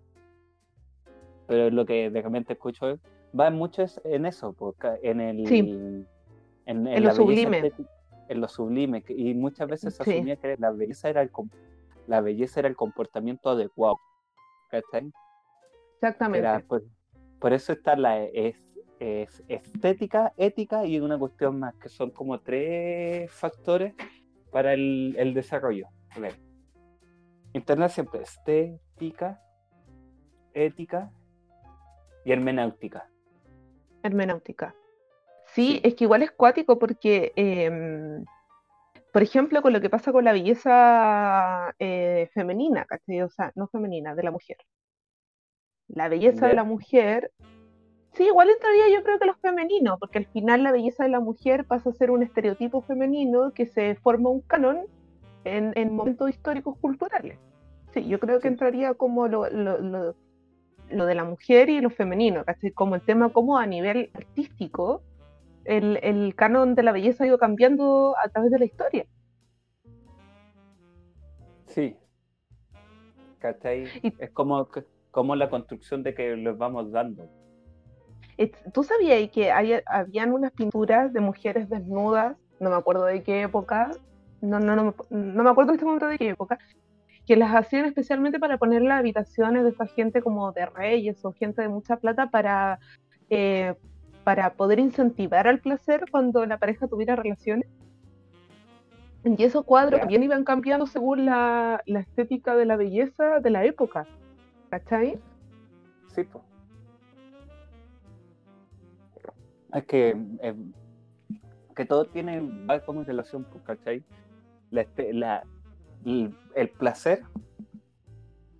pero es lo que de repente escucho, va mucho es- en eso, porque en el... Sí. En, en En lo sublime. estética- en lo sublime, y muchas veces se Sí. asumía que la belleza era el, la belleza era el comportamiento adecuado, ¿cachai? Exactamente. Era, por, por eso está la es, es estética, ética y una cuestión más, que son como tres factores para el, el desarrollo. A ver. Internet siempre estética, ética y hermenéutica. Hermenéutica. Sí, Sí. es que igual es cuático porque, em, por ejemplo, con lo que pasa con la belleza eh, femenina, ¿cachai? O sea, no femenina, de la mujer. La belleza de la mujer, sí, igual entraría yo creo que los femeninos, porque al final la belleza de la mujer pasa a ser un estereotipo femenino que se forma un canon en, en momentos históricos culturales. Sí, yo creo que entraría como lo, lo- lo- lo de la mujer y lo femenino, ¿cachai? Como el tema como a nivel artístico, el, el canon de la belleza ha ido cambiando a través de la historia. Sí. ¿Cachai? Y- Es como, como la construcción de que les vamos dando. Et- ¿Tú sabías que hay, habían unas pinturas de mujeres desnudas, no me acuerdo de qué época, no, no, no, me- no me acuerdo en este momento de qué época, que las hacían especialmente para poner las habitaciones de esta gente como de reyes o gente de mucha plata para, eh, para poder incentivar al placer cuando la pareja tuviera relaciones? Y esos cuadros también iban cambiando según la, la estética de la belleza de la época, ¿cachai? Sí, pues. Es que, eh, que todo tiene, va como en relación, pues, ¿cachai? La, este- la- el, el placer,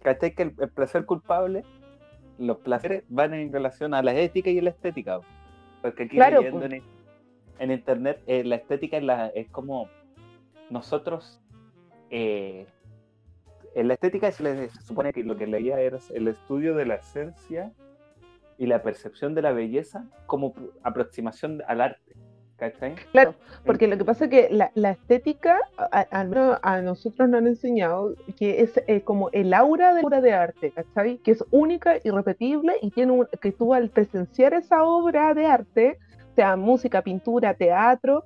¿cachai? Que el, el placer culpable, los placeres van en relación a la ética y la estética. Porque aquí Claro, leyendo pues. en, en internet, eh, la estética es, la, es como nosotros, eh, en la estética se supone que lo que leía era el estudio de la esencia y la percepción de la belleza como aproximación al arte. ¿Cachai? Claro, porque lo que pasa es que la, la estética, al menos a nosotros nos han enseñado que es eh, como el aura de obra de arte, ¿cachai? Que es única, irrepetible y tiene un, que tú al presenciar esa obra de arte, sea música, pintura, teatro,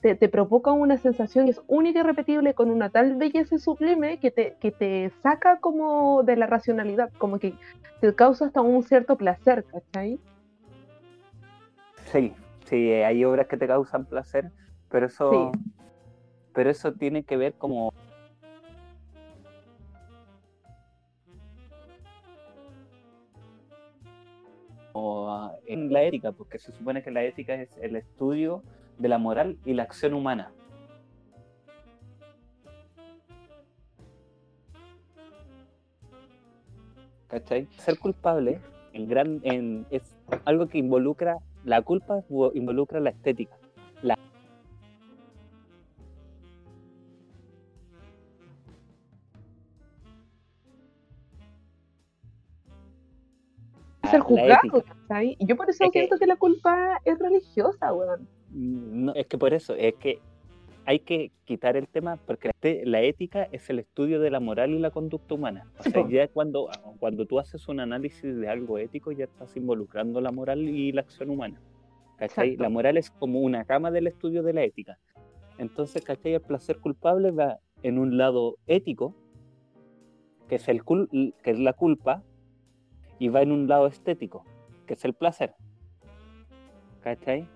te, te provoca una sensación que es única y irrepetible con una tal belleza sublime que te, que te saca como de la racionalidad, como que te causa hasta un cierto placer, ¿cachai? Sí, sí, eh, hay obras que te causan placer, pero eso, pero eso tiene que ver como en la ética, porque se supone que la ética es el estudio de la moral y la acción humana. ¿Cachai? Ser culpable en gran, en, es algo que involucra, la culpa involucra la estética. La... Ser juzgado, ¿cachai? Yo por eso siento que... la culpa es religiosa, weón. No, es que por eso, es que hay que quitar el tema porque la ética es el estudio de la moral y la conducta humana. O sea, ya cuando, cuando tú haces un análisis de algo ético, ya estás involucrando la moral y la acción humana. ¿Cachai? La moral es como una cama del estudio de la ética. Entonces, ¿cachai? El placer culpable va en un lado ético, que es, el que es la culpa, y va en un lado estético, que es el placer. ¿Cachai?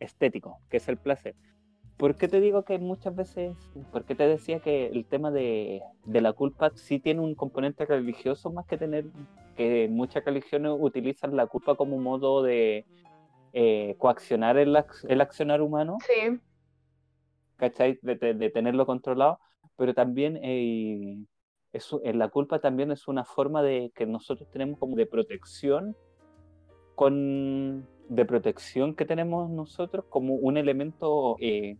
Estético, que es el placer. ¿Por qué te digo que muchas veces, por qué te decía que el tema de, la culpa sí tiene un componente religioso más que tener, que muchas religiones utilizan la culpa como modo de eh, coaccionar el, el, accionar humano? Sí. ¿Cachai? De, tenerlo controlado, pero también eh, la culpa también es una forma de que nosotros tenemos como de protección con de protección que tenemos nosotros como un elemento eh,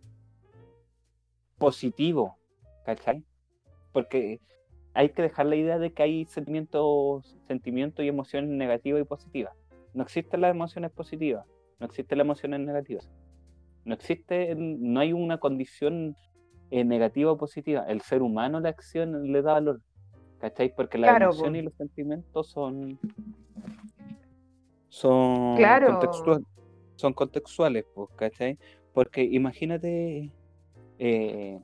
positivo, ¿cachai? Porque hay que dejar la idea de que hay sentimientos, sentimientos y emociones negativas y positivas. No existen las emociones positivas, no existen las emociones negativas. No existe, no hay una condición eh, negativa o positiva. El ser humano la acción le da valor, ¿cachai? Porque la emoción y los sentimientos son son, contextuales, son contextuales, pues, ¿cachai? Porque imagínate, eh,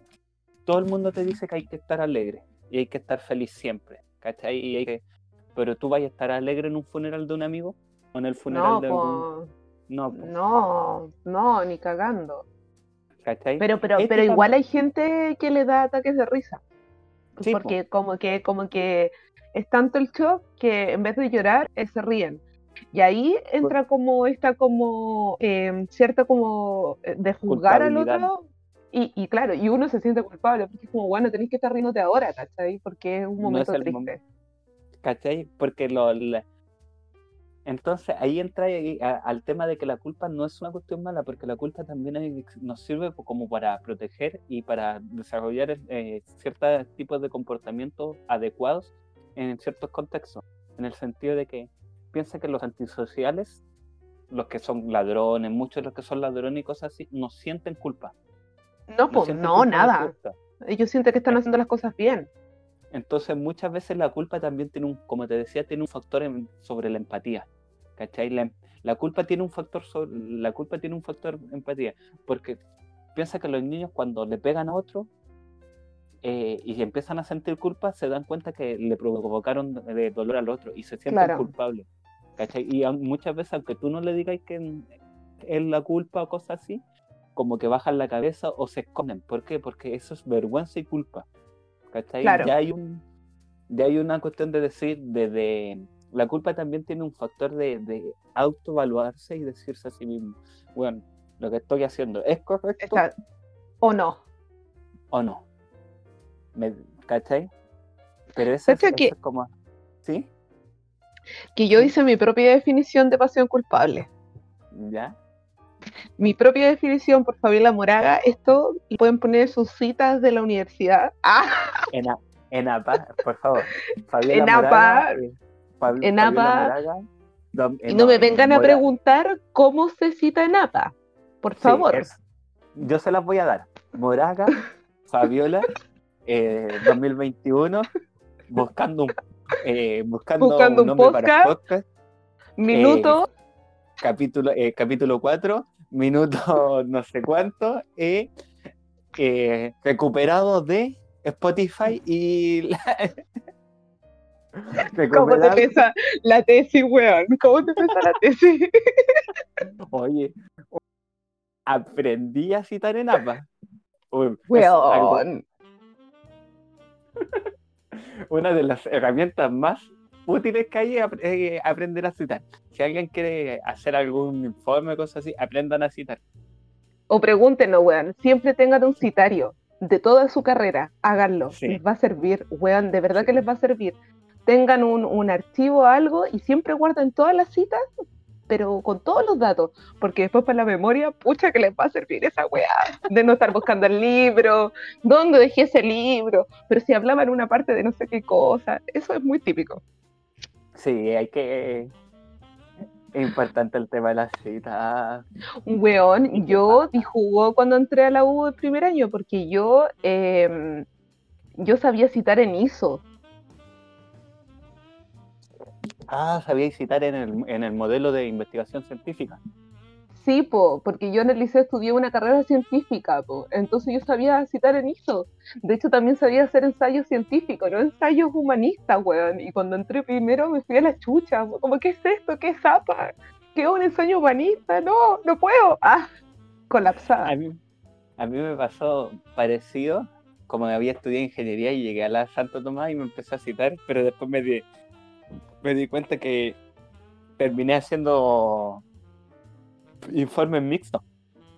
todo el mundo te dice que hay que estar alegre y hay que estar feliz siempre, ¿cachai? Y hay que, pero tú vas a estar alegre en un funeral de un amigo o en el funeral no, de algún... No, no, no, ni cagando. ¿Cachai? Pero, pero, pero igual hay gente que le da ataques de risa. porque como que, como que es tanto el shock que en vez de llorar, eh, se ríen. Y ahí entra como esta como em, cierta como eh, de juzgar al otro y, y, claro, y uno se siente culpable porque es como, bueno, tenéis que estar riéndote ahora, ¿cachai? Porque es un momento triste. ¿Cachai? Porque lo... Entonces ahí entra al tema de que la culpa no es una cuestión mala, porque la culpa también nos sirve como para proteger y para desarrollar eh, ciertos tipos de comportamientos adecuados en ciertos contextos, en el sentido de que piensa que los antisociales, los que son ladrones, muchos de los que son ladrones y cosas así, no sienten culpa. No, pues no, nada. Ellos sienten que están haciendo las cosas bien. Entonces muchas veces la culpa también tiene un, como te decía, tiene un factor sobre la empatía. ¿Cachai? La, culpa tiene un factor sobre, la culpa tiene un factor empatía. Porque piensa que los niños cuando le pegan a otro eh, y empiezan a sentir culpa, se dan cuenta que le provocaron dolor al otro y se sienten culpables. Y muchas veces, aunque tú no le digas que es la culpa o cosas así, como que bajan la cabeza o se esconden. ¿Por qué? Porque eso es vergüenza y culpa. ¿Cachai? Ya, hay un, ya hay una cuestión de decir, de, la culpa también tiene un factor de, de autoevaluarse y decirse a sí mismo, bueno, lo que estoy haciendo es correcto. o no. O no. ¿Me, ¿Cachai? Pero eso, es, es como... ¿Sí? Que yo hice mi propia definición de pasión culpable. ¿Ya? Mi propia definición por Fabiola Moraga, esto y pueden poner sus citas de la universidad. (laughs) ¡Ah! En, en APA, por favor. Fabiola en APA. Eh, en APA. y no me vengan a preguntar cómo se cita en APA, por favor. yo se las voy a dar. Moraga, Fabiola, 2021, eh, buscando un eh, buscando, buscando, un, podcast, Minuto. Eh, capítulo, eh, capítulo 4, minuto (laughs) no sé cuánto, recuperado de Spotify y... (laughs) ¿Cómo te pesa la tesis, weón? ¿Cómo te pesa la tesis? (laughs) Oye, aprendí a citar en APA. Weón una de las herramientas más útiles que hay, ap- eh, aprender a citar. Si alguien quiere hacer algún informe o cosas así, aprendan a citar. O pregúntenos, weón. Siempre tengan un citario de toda su carrera. Háganlo. Sí. Les va a servir, weón. De verdad que les va a servir. Tengan un, un archivo, algo, y siempre guarden todas las citas, pero con todos los datos. Porque después para la memoria, pucha que les va a servir esa weá. De no estar buscando el libro. ¿Dónde dejé ese libro? Pero si hablaban una parte de no sé qué cosa. Eso es muy típico. Sí, hay que. Es importante el tema de las citas. Weón, yo jugó cuando entré a la U el primer año, porque yo, em, yo sabía citar en ISO. Ah, sabíais citar en el, en el modelo de investigación científica. Sí, po, porque yo en el liceo estudié una carrera científica, po, entonces yo sabía citar en ISO. De hecho, también sabía hacer ensayos científicos, no ensayos humanistas, weón. Y cuando entré primero me fui a la chucha, po, como, ¿qué es esto? ¿Qué es zapa? ¿Qué es un ensayo humanista? No, no puedo. Ah, colapsada. A mí, a mí me pasó parecido, como había estudiado ingeniería y llegué a la Santo Tomás y me empecé a citar, pero después me di, me di cuenta que terminé haciendo informes mixtos.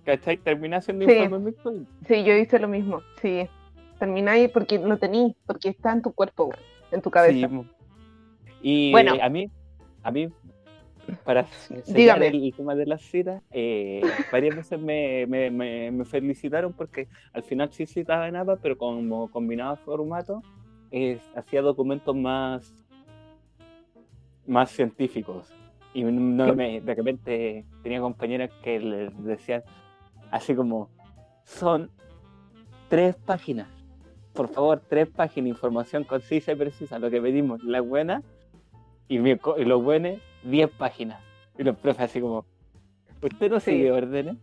¿Cachai? Terminé haciendo Sí. informes mixtos. Sí, yo hice lo mismo, sí. Termináis porque lo tení, porque está en tu cuerpo, en tu cabeza. Sí. Y Bueno. a mí, a mí, para Dígame. el, el tema de las citas, eh, varias veces me, me, me, me felicitaron porque al final sí citaba en APA, pero como combinaba formato, eh, hacía documentos más, más científicos. Y no me, de repente tenía compañeras que les decían así como, son tres páginas por favor, tres páginas, información concisa y precisa, lo que pedimos, la buena, y, mi y los buenos, diez páginas. Y los profes así como, ¿usted no Sí. sigue órdenes?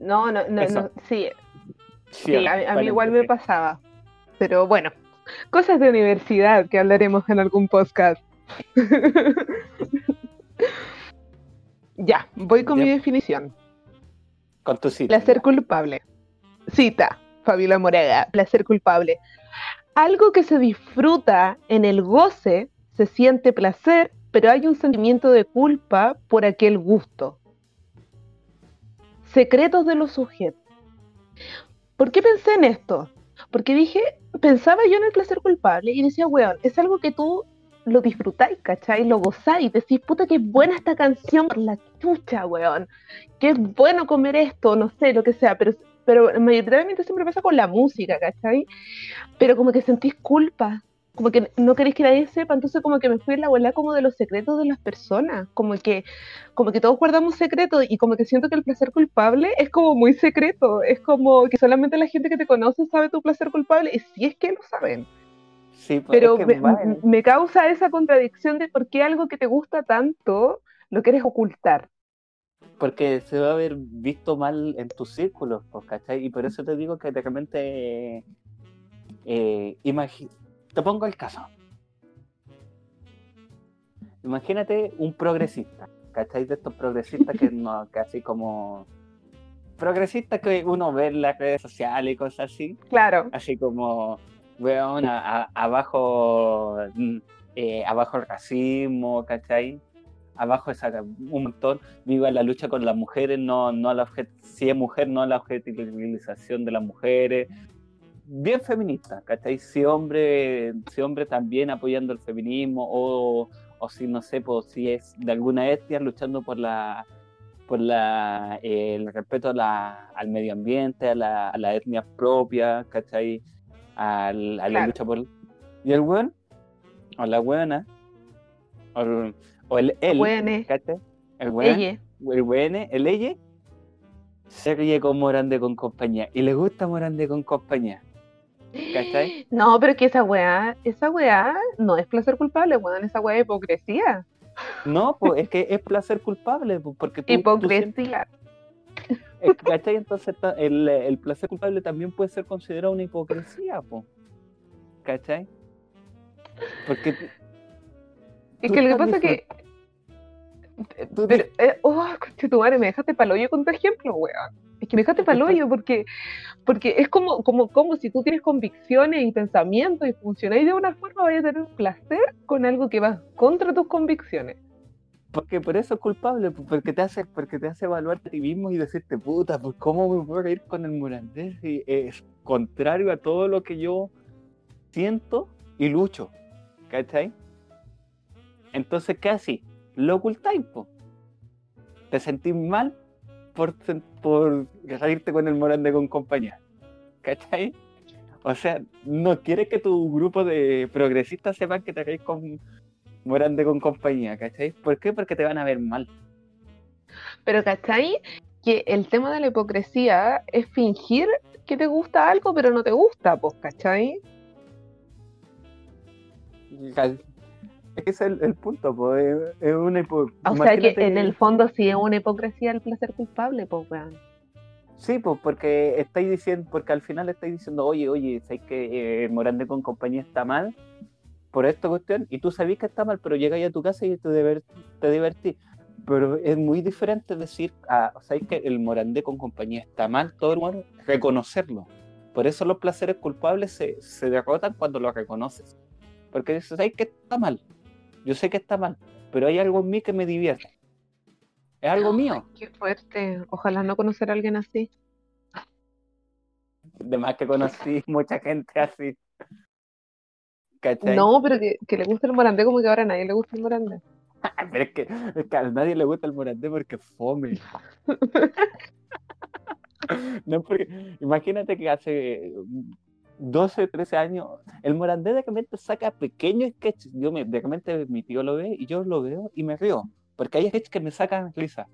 No, no, no, no, sí, Sí, sí, a, mí- a mí igual me pasaba. Pero bueno, cosas de universidad que hablaremos en algún podcast. (laughs) ya, voy con mi definición. Con tu cita. Placer culpable. Cita, Fabiola Moraga, placer culpable. Algo que se disfruta en el goce, se siente placer, pero hay un sentimiento de culpa por aquel gusto. Secretos de los sujetos. ¿Por qué pensé en esto? Porque dije, pensaba yo en el placer culpable y decía, weón, es algo que tú lo disfrutáis, ¿cachai? Lo gozáis, decís, puta, qué buena esta canción por la chucha, weón qué bueno comer esto, no sé, lo que sea, pero, pero mayoritariamente siempre pasa con la música, ¿cachai? Pero como que sentís culpa, como que no queréis que nadie sepa, entonces como que me fui en la bola como de los secretos de las personas, como que, como que todos guardamos secretos y como que siento que el placer culpable es como muy secreto, es como que solamente la gente que te conoce sabe tu placer culpable, y si es que lo saben, Sí, pues, pero es que me, me causa esa contradicción de por qué algo que te gusta tanto lo quieres ocultar. porque se va a haber visto mal en tus círculos, pues, ¿cachai? Y por eso te digo que de repente, eh, imagi- te pongo el caso. Imagínate un progresista, ¿cachai? De estos progresistas que (laughs) no, casi como progresistas que uno ve en las redes sociales y cosas así, Claro, así como, weón, a- abajo, mm, eh, abajo el racismo, ¿cachai? Abajo esa, un montón, viva la lucha con las mujeres, no, no a la objet- si es mujer, no a la objetivización de las mujeres. Bien feminista, ¿cachai? Si hombre, si hombre también apoyando el feminismo, o, o si no sé, pues, si es de alguna etnia luchando por la por la, eh, el respeto a la- al medio ambiente, a la, a la etnia propia, ¿cachai? Al- a la Claro. lucha por... Y el weón, o la weona, o el, o el él, Buene, ¿cachai? El weón, el weón, el ella, se ríe con Morande con compañía. Y le gusta Morande con compañía, ¿cachai? No, pero que esa weá, esa weá no es placer culpable, weón, esa weá es hipocresía. No, pues es que es placer culpable, pues, porque tú, tú Hipocresía. Eh, ¿Cachai? Entonces el, el placer culpable también puede ser considerado una hipocresía, po. ¿cachai? Porque tú- Es tú que lo que pasa es que. tú Pero, eh, oh, tu madre, me dejaste palo yo con tu ejemplo, weón. Es que me dejaste para el hoyo porque, porque es como, como, como si tú tienes convicciones y pensamientos y funcionáis de una forma, vayas a tener un placer con algo que va contra tus convicciones. Porque por eso es culpable, porque te hace, porque te hace evaluar a ti mismo y decirte, puta, pues cómo me a ir con el Morandés si es contrario a todo lo que yo siento y lucho. ¿Cachai? Entonces, ¿qué así? Lo ocultáis, po. Te sentís mal por, por salirte con el Morandé con compañía. ¿Cachai? O sea, no quieres que tu grupo de progresistas sepan que te reís con Morandé con compañía, ¿cachai? ¿Por qué? Porque te van a ver mal. Pero, ¿cachai? Que el tema de la hipocresía es fingir que te gusta algo, pero no te gusta, pues, ¿cachai? Es el, punto, pues, es, una hipocresía. O sea que, en el fondo sí es una hipocresía el placer culpable, pues, weón. Sí, pues porque estáis diciendo, porque al final estáis diciendo, oye, oye, sabéis que eh, Morandé con compañía está mal por esta cuestión, y tú sabés que está mal, pero llegáis a tu casa y te, te divertís. Pero es muy diferente decir, ah, sabéis que el Morandé con compañía está mal, todo el mundo, reconocerlo. Por eso los placeres culpables se, se derrotan cuando los reconoces. Porque dices, ¿sabes que está mal? Yo sé que está mal, pero hay algo en mí que me divierte. Es algo mío. Qué fuerte. Ojalá no conocer a alguien así. De más que conocí (laughs) mucha gente así. No, pero que, le gusta el morandé como que ahora a nadie le gusta el morandé. (laughs) pero es que, a nadie le gusta el morandé porque fome. (laughs) no, porque imagínate que hace 12, 13 años, el Morandé de repente saca pequeños sketches. Yo me, de repente mi tío lo ve y yo lo veo y me río. Porque hay sketches que me sacan risa.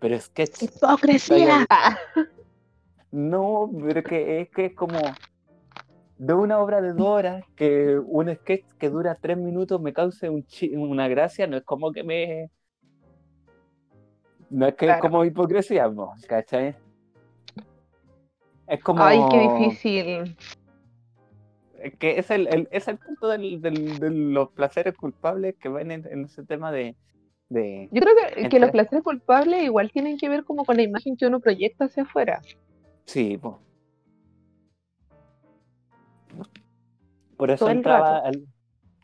Pero sketches. ¡Hipocresía! (laughs) No, pero que es que es como de una obra de dos horas que un sketch que dura tres minutos me cause un una gracia, no es como que me. No es que es como hipocresía, ¿cachai? Es como. Ay, qué difícil que es el, es el punto del, de los placeres culpables que ven en, ese tema de, Yo creo que, que, los placeres culpables igual tienen que ver como con la imagen que uno proyecta hacia afuera. Sí, pues. Por eso entraba el,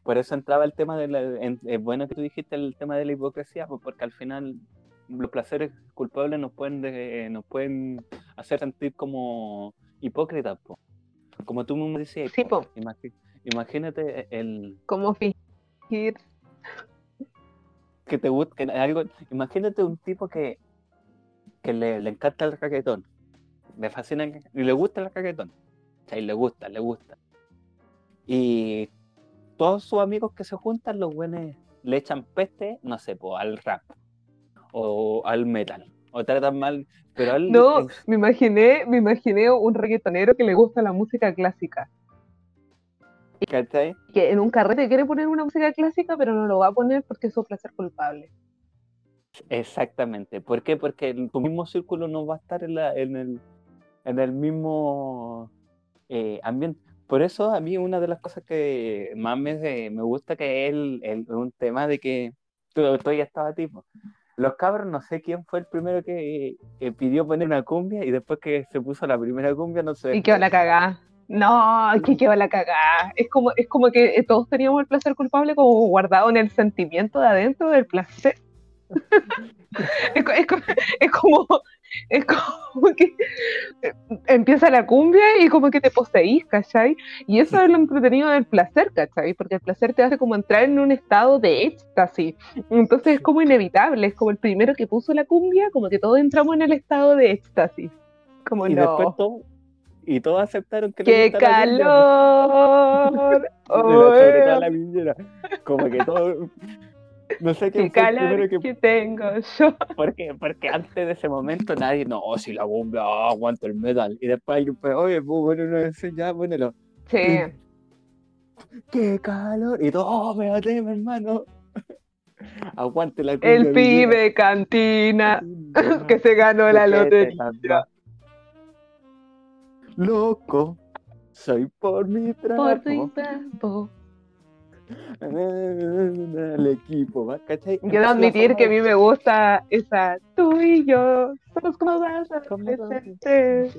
por eso entraba el tema de la, es bueno que tú dijiste el tema de la hipocresía, porque al final los placeres culpables nos pueden nos pueden hacer sentir como hipócritas, como tú me decías, sí, imagínate el... Como fingir. Que te guste algo... Imagínate un tipo que, que le, encanta el raquetón. Le fascina y le gusta el raquetón. O le gusta, le gusta. Y todos sus amigos que se juntan, los buenos le echan peste, no sé, pues, al rap o al metal o tratan mal, pero él... No, me imaginé, me imaginé un reggaetonero que le gusta la música clásica. ¿Cachai? Que en un carrete quiere poner una música clásica, pero no lo va a poner porque es su placer culpable. Exactamente. ¿Por qué? Porque tu mismo círculo no va a estar en, la, en, el, en el mismo eh, ambiente. Por eso a mí una de las cosas que más me, me gusta que es el, un tema de que tú, tú ya estaba tipo los cabros, no sé quién fue el primero que, pidió poner una cumbia y después que se puso la primera cumbia, no sé. Y quedó la cagada. No, que quedó la cagada. Es como, es como que todos teníamos el placer culpable como guardado en el sentimiento de adentro del placer. (laughs) es, como, es como que eh, empieza la cumbia y como que te poseís, ¿cachai? Y eso es lo entretenido del placer, ¿cachai? Porque el placer te hace como entrar en un estado de éxtasis. Entonces es como inevitable, es como el primero que puso la cumbia, como que todos entramos en el estado de éxtasis. Como y no. después y todos aceptaron que ¡Qué calor! (laughs) la Como que todo no sé qué calor que... tengo yo. (laughs) Porque, porque antes de ese momento nadie, no, si la bomba, oh, aguanto el metal. Y después alguien, pues, oye, pues bueno, no sé, ya, ponelo. Sí. ¡Qué calor! Y todo, oh, mi hermano. (laughs) Aguante la El pibe cantina (laughs) que se ganó la lotería. Loco, soy por mi trabajo. Por mi trabajo El equipo, ¿va? ¿cachai? Debo admitir que a mí me gusta esa tú y yo somos como dos adolescentes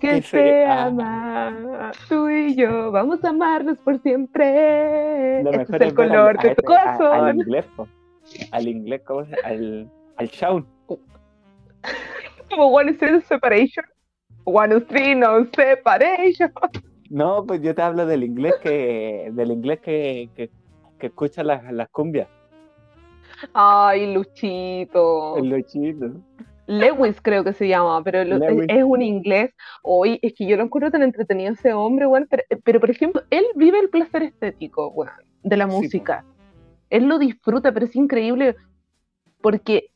que se ama. Tú y yo vamos a amarnos por siempre. Lo Este mejor es el es al- color a de tu ese- a- Al corazón. inglés, po. Al inglés, ¿cómo se Al, al Shaun. Como One Street Separation. One Street No Separation. No, pues yo te hablo del inglés que del inglés que, que, que escucha las, las cumbias. Ay, Luchito. El lochito. Lewis creo que se llama, pero lo- es un inglés. Hoy es que yo lo encuentro tan entretenido ese hombre, weón. Pero, pero, por ejemplo, él vive el placer estético, weón, de la Sí, música. Él lo disfruta, pero es increíble porque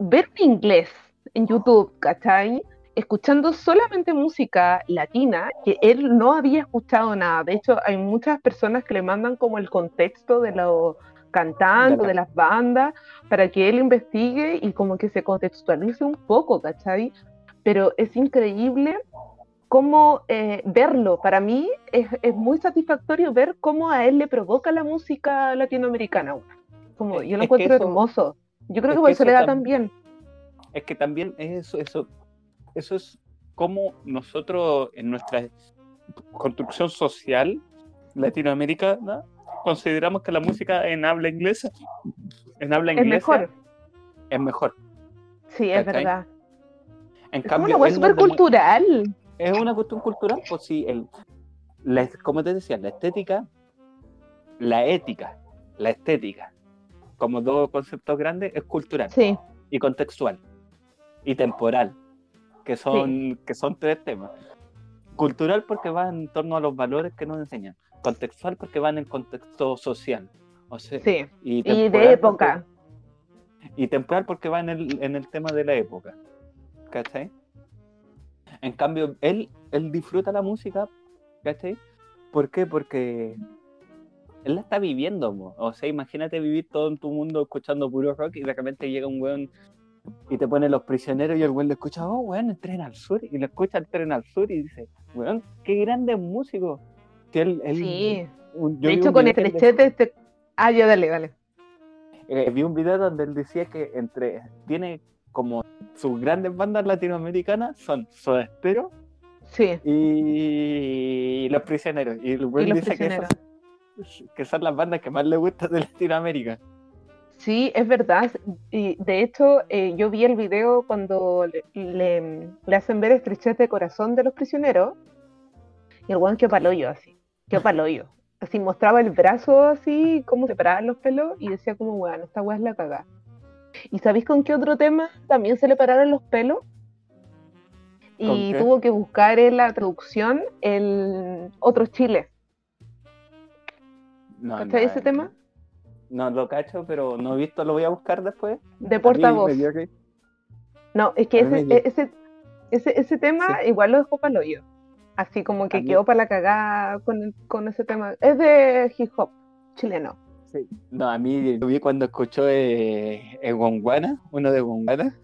ver un inglés en YouTube, ¿cachai? Escuchando solamente música latina, que él no había escuchado nada. De hecho, hay muchas personas que le mandan como el contexto de los cantantes, De la- de las bandas, para que él investigue y como que se contextualice un poco, ¿cachai? Pero es increíble cómo eh, verlo. Para mí es, es muy satisfactorio ver cómo a él le provoca la música latinoamericana. Como, yo lo es encuentro eso- hermoso. Yo creo es que por eso le da tam- también. Es que también es eso, eso, eso es como nosotros en nuestra construcción social latinoamericana consideramos que la música en habla inglesa, en habla Es inglesa, mejor. es mejor. Sí, es ¿cachai? verdad. En Es cambio, una súper demu- cultural. es una cuestión cultural, pues sí, el, la- como te decía, la estética, la ética, la estética, como dos conceptos grandes, es cultural Sí, y contextual y temporal, que son, que son tres temas. Cultural porque va en torno a los valores que nos enseñan, contextual porque van en contexto social, o sea, sí. y, de época. porque- y temporal porque va en el, en el tema de la época, ¿cachai? En cambio, él, él disfruta la música, ¿cachai? ¿Por qué? Porque él la está viviendo, mo. o sea, imagínate vivir todo en tu mundo escuchando puro rock y de repente llega un weón y te pone los prisioneros y el weón le escucha, oh, weón, el tren al sur, y le escucha el tren al sur y dice, weón, qué grande músico. Si él- él- Sí. un- yo De hecho, con él estrechez de este... Ah, ya, dale, dale. eh, vi un video donde él decía que entre tiene como sus grandes bandas latinoamericanas son Soda Stereo Sí, y Los Prisioneros. Y el güey dice que, esas- que son las bandas que más le gustan de Latinoamérica. Sí, es verdad. Y de hecho, eh, yo vi el video cuando le, le- le hacen ver estrechez de corazón de los prisioneros. Y el guan que paloyo así. Que paloyo. Así mostraba el brazo así, cómo separaban los pelos, y decía como, bueno, esta weá es la cagada. ¿Y sabéis con qué otro tema también se le pararon los pelos? Y tuvo que buscar en la traducción el otro Chile. No, ¿Cachai no, ese tema? No lo cacho, pero no he visto, lo voy a buscar después. De portavoz. que- No, es que ese, ese, ese, ese tema igual lo dejó para hoyo. Así como que quedó para la cagada con, el- con ese tema. Es de hip hop chileno. sí. No, a mí lo vi cuando escuchó eh, eh, uno de Gonguana.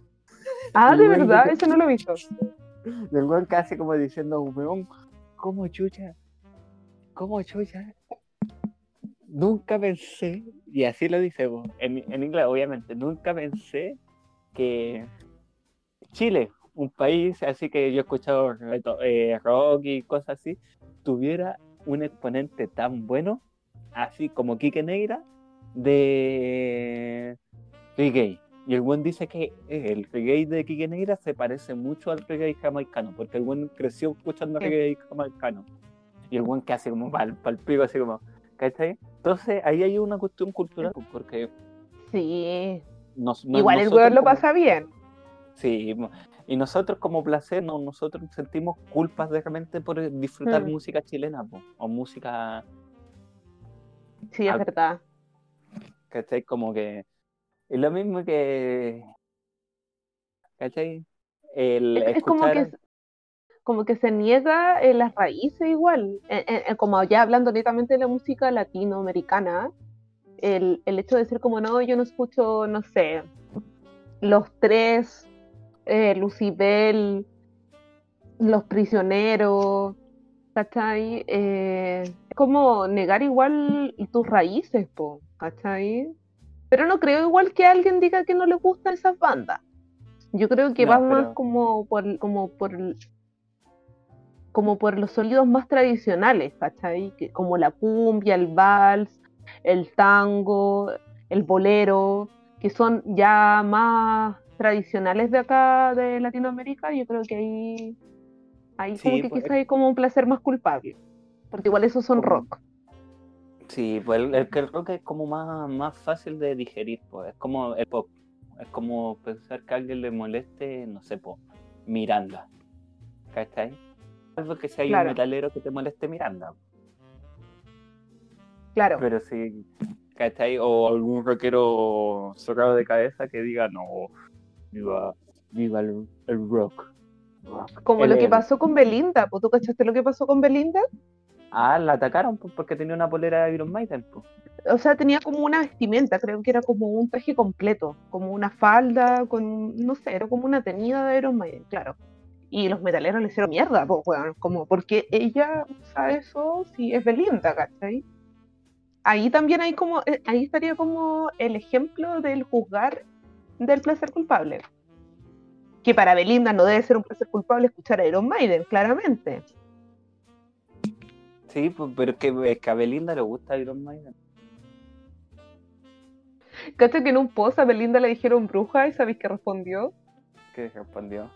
Ah, El de verdad, ese no lo he visto. (laughs) El weón casi como diciendo, weón, ¿cómo chucha? ¿Cómo chucha? Nunca pensé, y así lo dice vos, en, en inglés obviamente, nunca pensé que Chile, un país así que yo he escuchado eh, rock y cosas así, tuviera un exponente tan bueno, así como Quique Negra, de reggae. Y el buen dice que el reggae de Quique Negra se parece mucho al reggae jamaicano, porque el buen creció escuchando reggae jamaicano. Y el buen que hace como pal, pal pico, así como, ¿cachai? Entonces ahí hay una cuestión cultural, porque Sí. nos, no- Igual el weón lo como- pasa bien. Sí, y nosotros como placer, no, nosotros sentimos culpas de repente por disfrutar Mm. música chilena, po, o música, Sí, es Al- verdad. ¿cachai? Como que es lo mismo que, ¿cachai? El Es, es como que escuchar- como que se niega en las raíces igual. Eh, eh, eh, como ya hablando netamente de la música latinoamericana, el, el hecho de decir como no, yo no escucho, no sé, los tres, eh, Lucibel, los prisioneros, ¿cachai? Eh, es como negar igual tus raíces, po, ¿cachai? Pero no creo igual que alguien diga que no le gustan esas bandas. Yo creo que No, va más como por, como por como por los sonidos más tradicionales, ¿cachai? Que, como la cumbia, el vals, el tango, el bolero, que son ya más tradicionales de acá de Latinoamérica, yo creo que ahí, ahí como que pues, quizá hay como un placer más culpable, porque igual esos son rock. Sí, pues el, el que el rock es como más, más fácil de digerir, pues es como el pop. Es como pensar que a alguien le moleste, no sé, pues, Miranda. ¿Cachai? Que si hay Claro. un metalero que te moleste Miranda. Claro, Pero sí, ¿cachai? O algún rockero socado de cabeza que diga, no, viva, viva el, el rock. como lo que pasó con Belinda, pues, ¿tú cachaste lo que pasó con Belinda? Ah, la atacaron porque tenía una polera de Iron Maiden. Pues. o sea, tenía como una vestimenta, creo que era como un traje completo, como una falda, con, no sé, era como una tenida de Iron Maiden, claro. Y los metaleros le hicieron mierda, pues, weón, como, porque ella usa eso si es Belinda, ¿cachai? Ahí también hay como, eh, ahí estaría como el ejemplo del juzgar del placer culpable. Que para Belinda no debe ser un placer culpable escuchar a Iron Maiden, claramente. Sí, pues, pero es que, es que a Belinda le gusta Iron Maiden. ¿Cachai que en un post a Belinda le dijeron bruja y sabéis qué respondió? ¿Qué respondió?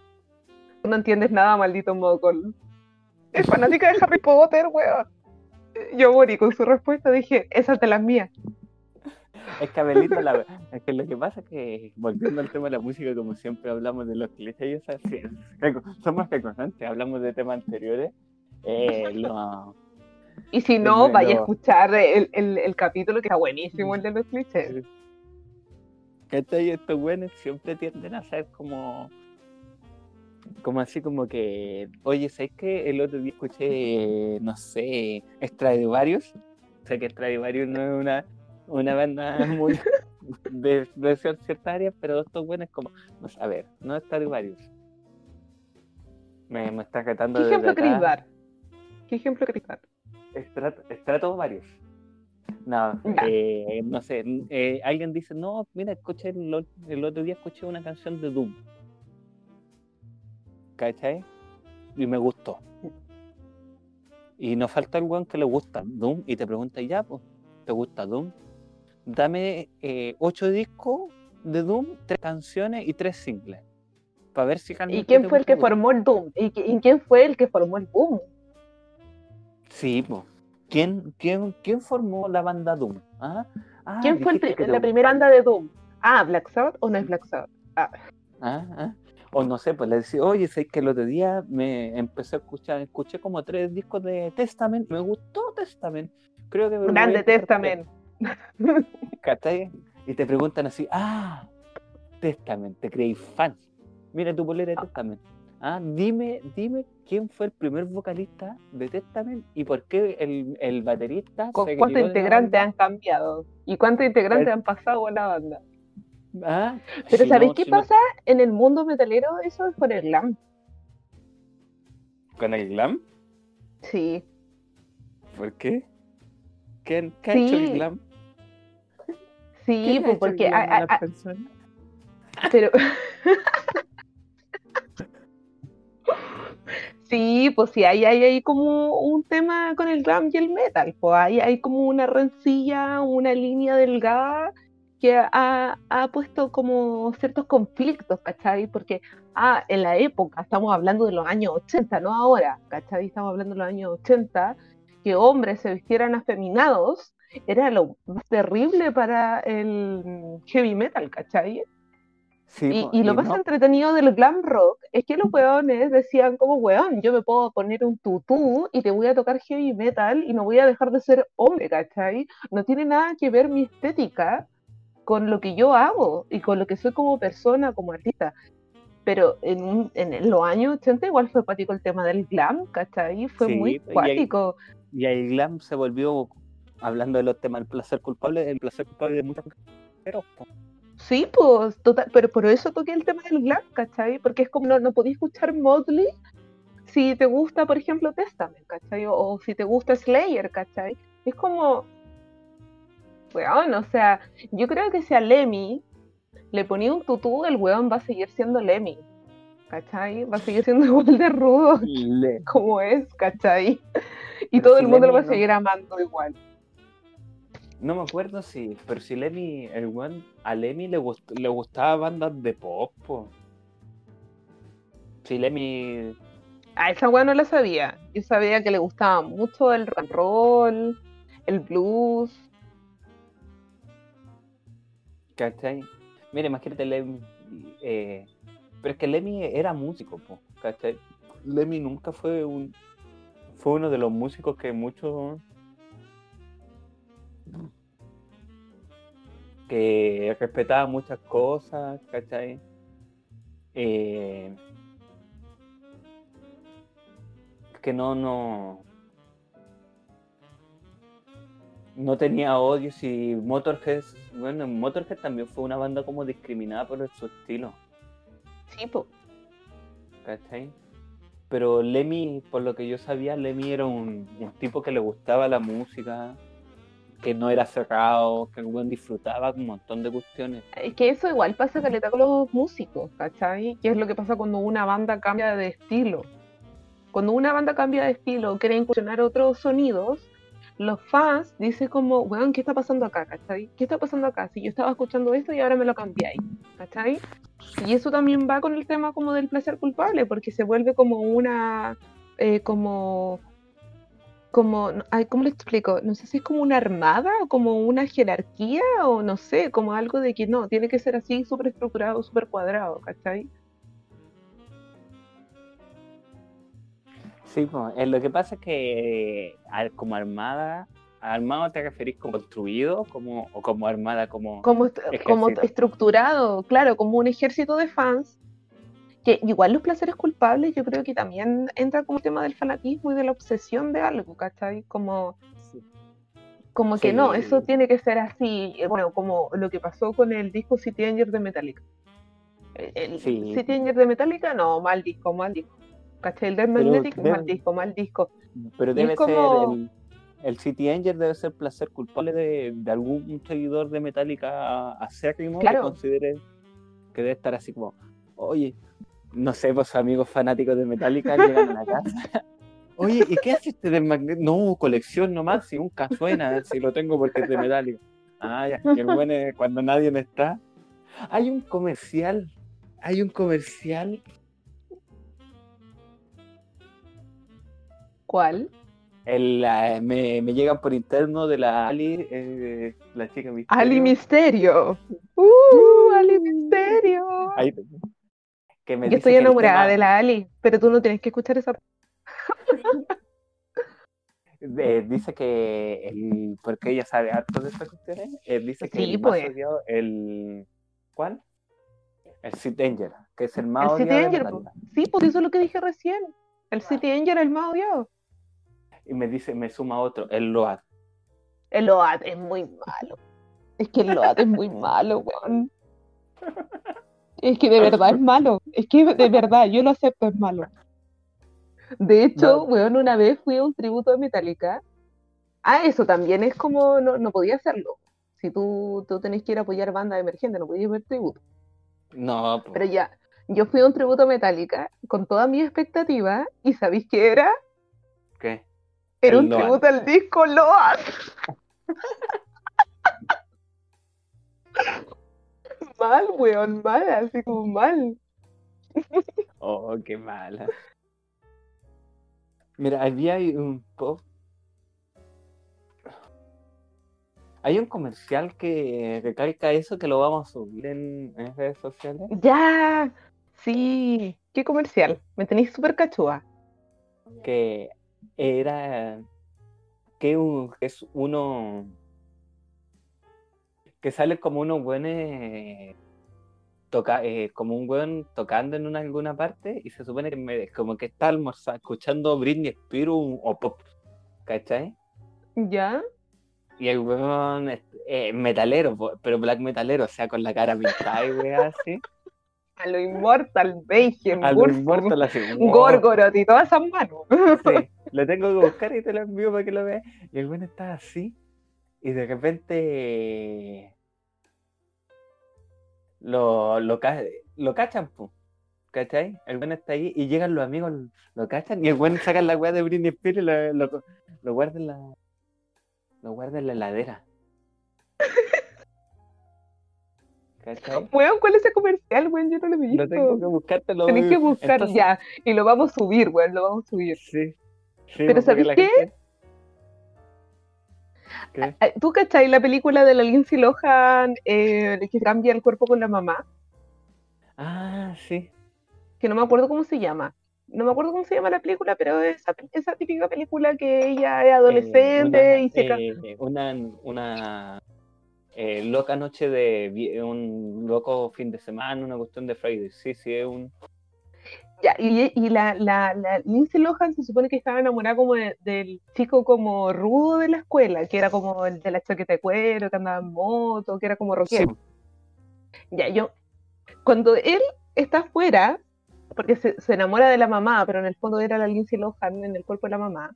No entiendes nada, maldito Mogol. Es fanática de Harry Potter, weón. Yo morí con su respuesta, dije, esa es de las mías. Es que a Belinda, la, es que lo que pasa es que, volviendo al tema de la música, como siempre hablamos de los clichés, somos recurrentes, hablamos de temas anteriores. Eh, lo- Y si no, vaya a escuchar el, el- el capítulo que está buenísimo, el de los clichés. Estos buenos siempre tienden a ser como. Como así, como que. Oye, ¿sabes qué? El otro día escuché, no sé, Stradivarius. Sé que Stradivarius no es una, una banda (laughs) muy. de, de cier- ciertas áreas, pero estos buenos como. No sé, a ver, no es Stradivarius. Me, me está retando ¿Qué desde ejemplo queréis dar? ¿Qué ejemplo queréis dar? Varios. No, eh, no sé. eh, alguien dice, no, mira, escuché el, o- el otro día escuché una canción de Doom. ¿Cachai? Y me gustó. Y nos falta el weón que le gusta Doom y te pregunta, ya, pues, ¿te gusta Doom? Dame eh, ocho discos de Doom, tres canciones y tres singles. Para ver si ¿Y quién fue el que Doom. formó el Doom? ¿Y, qui- y quién fue el que formó el Boom? Sí, pues. ¿Quién, quién, ¿Quién formó la banda Doom? ¿Ah? Ah, ¿Quién fue el la primera banda de Doom? Ah, Black Sabbath o no es Black Sabbath? Ah, ah. O no sé, pues le decía, oye, sé que el otro día me empecé a escuchar, escuché como tres discos de Testament, me gustó Testament. Creo que me Grande Testament. escuchar". (laughs) ¿Cachai? Y te preguntan así, ah, Testament, te creí fan. Mira tu polera de Testament. Ah, dime, dime quién fue el primer vocalista de Testament y por qué el, el baterista ¿Con se ¿Cuántos integrantes han cambiado? ¿Y cuántos integrantes han pasado a la banda? Ah, Pero si ¿sabéis no- qué si no- pasa? En el mundo metalero eso es por el glam. ¿Con el glam? Sí. ¿Por qué? ¿Qué, qué ha hecho el Sí, glam? Sí, ¿Qué le ha pues porque... a pero... (laughs) Sí, pues sí, hay, hay, hay como un tema con el glam y el metal, pues hay, hay como una rencilla, una línea delgada que ha, ha puesto como ciertos conflictos, ¿cachai? Porque, ah, en la época, estamos hablando de los años 80, no ahora, ¿cachai? Estamos hablando de los años 80, que hombres se vistieran afeminados era lo más terrible para el heavy metal, ¿cachai? Sí, Y, y lo más no, entretenido del glam rock es que los weones decían como, weón, yo me puedo poner un tutú y te voy a tocar heavy metal y no voy a dejar de ser hombre, ¿cachai? No tiene nada que ver mi estética con lo que yo hago y con lo que soy como persona, como artista. Pero en, un- en los años 80 igual fue cuático el tema del glam, ¿cachai? Fue Sí, muy cuático. y el glam se volvió, hablando de los temas del placer culpable, el placer culpable de muchas mujeres. po. Sí, pues, total, pero por eso toqué el tema del glam, ¿cachai? Porque es como no, no podía escuchar Motley si te gusta, por ejemplo, Testament, ¿cachai? O, si te gusta Slayer, ¿cachai? Es como, weón, o sea, yo creo que si a Lemmy le ponía un tutú, el weón va a seguir siendo Lemmy, ¿cachai? Va a seguir siendo (laughs) igual de rudo como es, ¿cachai? Y todo el mundo lo va a seguir amando igual. No me acuerdo si, pero si Lemmy, el weón, a Lemmy le, le gustaba bandas de pop, po. Si Lemmy... A esa weón no la sabía. Yo sabía que le gustaba mucho el rock and roll, el blues. ¿Cachai? Mire, imagínate Lemmy... Eh, pero es que Lemmy era músico, po, ¿cachai? Lemmy nunca fue un... Fue uno de los músicos que muchos que respetaba muchas cosas, ¿cachai? Eh, que no, no, no tenía odio y Motorhead, bueno, Motorhead también fue una banda como discriminada por su estilo. Sí. ¿Cachai? Pero Lemmy, por lo que yo sabía, Lemmy era un, un tipo que le gustaba la música, que no era cerrado, que disfrutaba un montón de cuestiones. Es que eso igual pasa caleta con los músicos, ¿cachai? ¿Qué es lo que pasa cuando una banda cambia de estilo? Cuando una banda cambia de estilo, quiere incursionar otros sonidos, los fans dicen como, weón, ¿qué está pasando acá? ¿cachai? ¿Qué está pasando acá? Si yo estaba escuchando esto y ahora me lo cambiáis, ¿cachai? Y eso también va con el tema como del placer culpable, porque se vuelve como una, eh, como como, ¿cómo le explico? No sé si es como una armada o como una jerarquía o no sé, como algo de que no, tiene que ser así súper estructurado, súper cuadrado, ¿cachai? Sí, pues, lo que pasa es que como armada, ¿armado te referís como construido como, o como armada como... Como, como estructurado, claro, como un ejército de fans que igual los placeres culpables yo creo que también entra como el tema del fanatismo y de la obsesión de algo, ¿cachai? Como, como que no, eso tiene que ser así, eh, bueno, como lo que pasó con el disco City Angel de Metallica. El, City Angel de Metallica, no, mal disco, mal disco. ¿Cachai? El Death Magnetic, mal disco, mal disco. Pero debe ser el, el, City Angel debe ser placer culpable de, de algún seguidor de Metallica acérrimo claro. que considere que debe estar así como, oye, no sé, pues amigos fanáticos de Metallica llegan a la casa. (laughs) Oye, ¿y qué hace este del magneto? No, colección nomás, si nunca suena, si lo tengo porque es de Metallica. Ah, ya, qué bueno cuando nadie me está. Hay un comercial, hay un comercial. ¿Cuál? El, me, me, llegan por interno de la Ali, eh, la chica Misterio. Ali Misterio. ¡Uh! Ali Misterio. Ahí, yo estoy enamorada de la Ali, pero tú no tienes que escuchar esa. (laughs) dice que el, porque ella sabe harto de estas cuestiones, eh, dice que el pues. el ¿cuál? El City Danger, que es el más el City Danger, sí, pues eso es lo que dije recién. El City Danger es el más odiado. Y me dice, me suma otro, el Load. El Load es muy malo. Es que el Load es muy malo, weón. Es que de verdad es malo. Es que de verdad, yo lo acepto, es malo. De hecho, weón, una vez fui a un tributo de Metallica. Ah, eso también es como, no, no podía hacerlo. Si tú, tú tenés que ir a apoyar banda emergente, no podías ver tributo. No. Pero ya, yo fui a un tributo Metallica con toda mi expectativa y ¿sabéis qué era? ¿Qué? Era un tributo al disco Load. (laughs) mal, weón, mal, así como mal. Oh, qué mala. Mira, había un pop. Hay un comercial que recalca eso que lo vamos a subir en, redes sociales. Ya, sí. ¿Qué comercial? Me tenéis súper cachúa. Que era que es uno que sale como unos buenos toca, eh, como un buen tocando en una, alguna parte y se supone que me, como que está almorzando, escuchando Britney Spears o pop, ¿cachai? Ya. Y el weón eh, metalero, pero black metalero, o sea, con la cara pintada y así. (laughs) A lo Immortal, Beigen, A lo Immortal así. wow. Gorgoroth y todas esas manos. Sí, lo tengo que buscar y te lo envío para que lo veas. Y el bueno está así. Y de repente lo, lo, lo cachan, po. ¿Cachai? El buen está ahí y llegan los amigos, lo cachan y el buen saca la weá de Britney Spears y lo, lo, lo guarda en la. Lo guarda en la heladera. ¿Cachai? Weón, ¿cuál es ese comercial, weón? Yo no lo he visto. Lo tengo que buscártelo. Tenés que buscar Entonces- ya. Y lo vamos a subir, weón, lo vamos a subir. Sí. Sí Pero porque ¿sabéis la qué? gente- ¿Qué? ¿Tú cachai la película de la Lindsay Lohan eh, que cambia el cuerpo con la mamá? Ah, sí. Que no me acuerdo cómo se llama. No me acuerdo cómo se llama la película, pero esa, esa típica película que ella es adolescente Eh, y se... ca- eh, una, una eh, loca noche de un loco fin de semana, una cuestión de Friday. Sí, sí, es un. Ya, y, y la, la, la Lindsay Lohan se supone que estaba enamorada como de- del chico como rudo de la escuela, que era como el de la chaqueta de cuero, que andaba en moto, que era como rockero. Ya, yo, cuando él está afuera, porque se, se enamora de la mamá, pero en el fondo era la Lindsay Lohan en el cuerpo de la mamá,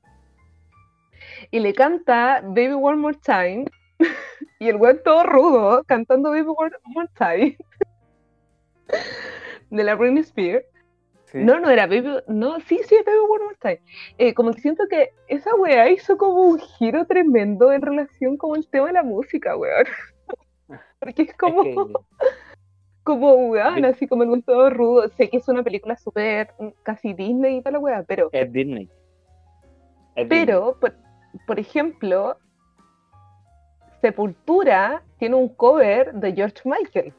y le canta Baby One More Time, (laughs) y el weón todo rudo, cantando Baby One More Time, (laughs) de la Britney Spears. Sí. No, no era Baby, no, sí, sí, es Baby One More Time. Eh, como que siento que esa weá hizo como un giro tremendo en relación con el tema de la música, weón. (laughs) Porque es Es como que- (laughs) como weón, así como el todo rudo. Sé que es una película súper mm, casi Disney y toda la weá, pero, es Disney. Es Disney. pero por, por ejemplo, Sepultura tiene un cover de George Michael.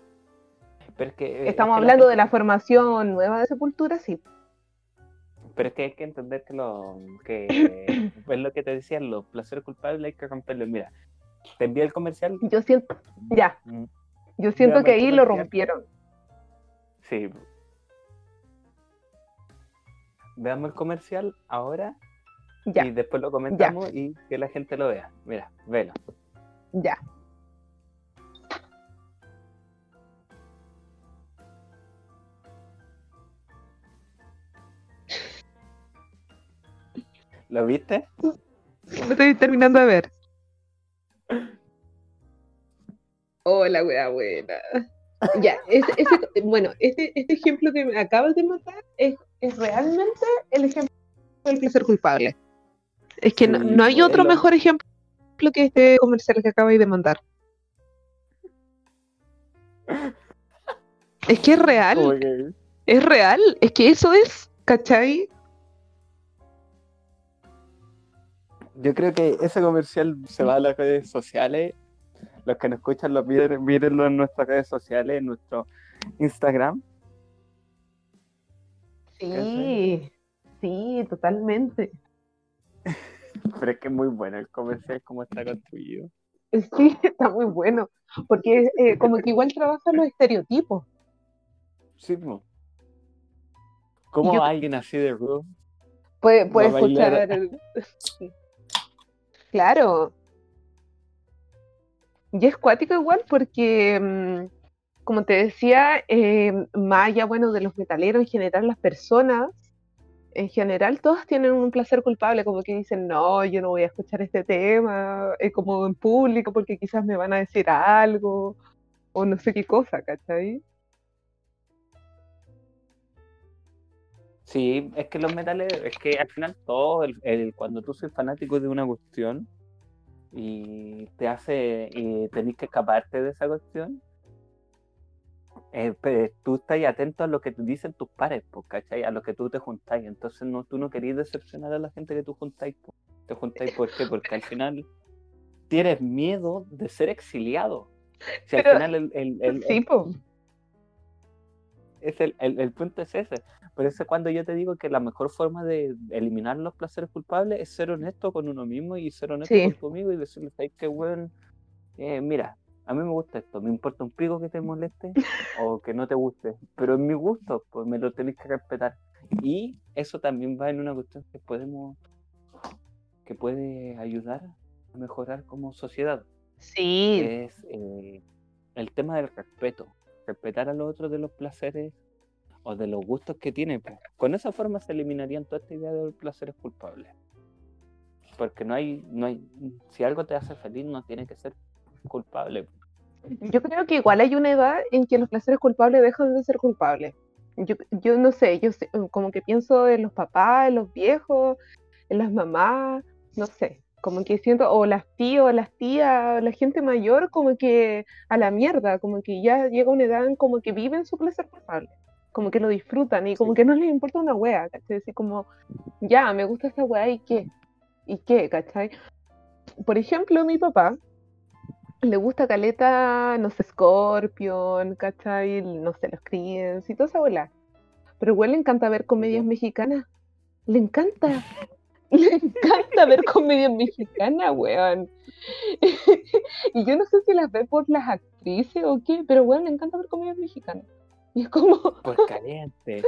Pero es que, eh, Estamos es que hablando de la formación nueva de Sepultura, sí. Pero es que hay que entender que lo que (coughs) es lo que te decía, los placeres culpables hay que romperlos. Mira, te envié el comercial. Yo siento, ya, Mm, yo siento que ahí lo rompieron. Sí. Veamos el comercial ahora Ya, y después lo comentamos y que la gente lo vea. Mira, velo. ya. ¿Lo viste? Lo estoy terminando de ver. Hola, wea buena. Ya, ese, ese- bueno, este, este ejemplo que me acabas de mandar es, es realmente el ejemplo del placer culpable. Es que no, Sí, no hay otro lo- mejor ejemplo que este comercial que acabáis de mandar. Es que es real, es real, es que eso es, ¿cachai? Yo creo que ese comercial se va a las redes sociales. Los que nos escuchan lo miren, mírenlo en nuestras redes sociales, en nuestro Instagram. Sí, sí, totalmente. (laughs) Pero es que es muy bueno el comercial como está construido. Sí, (laughs) está muy bueno, porque eh, como que igual trabaja los estereotipos. Sí. ¿Cómo Yo- alguien así de rudo? Puede, puede escuchar. el- (laughs) Claro. Y es cuático igual porque, mm, como te decía, eh, más allá, bueno, de los metaleros en general, las personas, en general, todas tienen un placer culpable, como que dicen, no, yo no voy a escuchar este tema, eh, como en público, porque quizás me van a decir algo, o no sé qué cosa, ¿cachai? Sí, es que los metales, es que al final todo, el, el- cuando tú soy fanático de una cuestión y te hace, y tenés que escaparte de esa cuestión, eh, pues, tú estás atento a lo que te dicen tus pares, pues, ¿cachai? A lo que tú te juntáis. Entonces no, tú no querías decepcionar a la gente que tú juntáis. pues. Te juntáis, ¿por qué? Porque al final tienes miedo de ser exiliado. Si al Pero- final el, el- el- Sí, po. Es el, el, el punto es ese. Por eso cuando yo te digo que la mejor forma de eliminar los placeres culpables es ser honesto con uno mismo y ser honesto Sí. con tu amigo y decirle, ¿sabes qué, weón? Eh, mira, a mí me gusta esto, me importa un pico que te moleste (laughs) o que no te guste, pero es mi gusto, pues me lo tenés que respetar. Y eso también va en una cuestión que podemos, que puede ayudar a mejorar como sociedad Sí, es eh, el tema del respeto. Respetar a los otros de los placeres o de los gustos que tiene. pues. Con esa forma se eliminarían toda esta idea de los placeres culpables. Porque no hay, no hay, si algo te hace feliz, no tiene que ser culpable. Yo creo que igual hay una edad en que los placeres culpables dejan de ser culpables. Yo, yo no sé, yo como que pienso en los papás, en los viejos, en las mamás, no sé, como que siento, o las tías, las tías, la gente mayor, como que a la mierda, como que ya llega una edad en como que viven su placer culpable, como que lo disfrutan y como que no les importa una wea, ¿cachai? Así como, ya, me gusta esta wea y qué, y qué, ¿cachai? Por ejemplo, mi papá le gusta caleta, no sé, Scorpion, ¿cachai? No sé, los Creedence y toda esa bola. Pero igual le encanta ver comedias mexicanas. Le encanta. Le encanta ver comedias mexicanas, weón. (laughs) Y yo no sé si las ve por las actrices o qué, pero weón, le encanta ver comedias mexicanas. Y es como, Pues (laughs) caliente.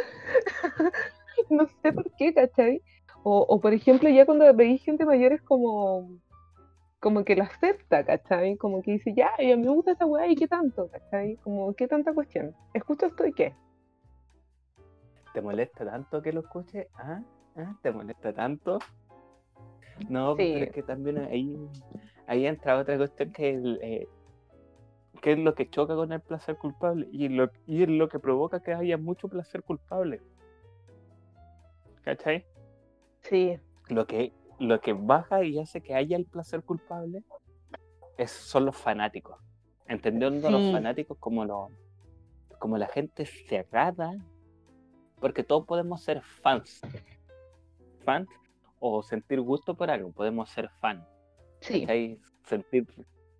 no sé por qué, ¿cachai? O, o por ejemplo, ya cuando veis gente mayor es como, como que lo acepta, ¿cachai? Como que dice, ya, y a mí me gusta esa weá, ¿y qué tanto? ¿cachai? Como, ¿qué tanta cuestión? ¿Escucho esto y qué? ¿Te molesta tanto que lo escuche? ¿Ah? ¿Ah? ¿Te molesta tanto? No, Sí. pero es que también ahí, ahí entra otra cuestión que es, el, eh, que es lo que choca con el placer culpable y, lo, y es lo que provoca que haya mucho placer culpable. ¿Cachai? Sí, Lo que, lo que baja y hace que haya el placer culpable es, son los fanáticos. Entendiendo a los fanáticos como, los, como la gente cerrada, porque todos podemos ser fans. Fans o sentir gusto por algo, podemos ser fan. sí, ¿cachai? Sentir,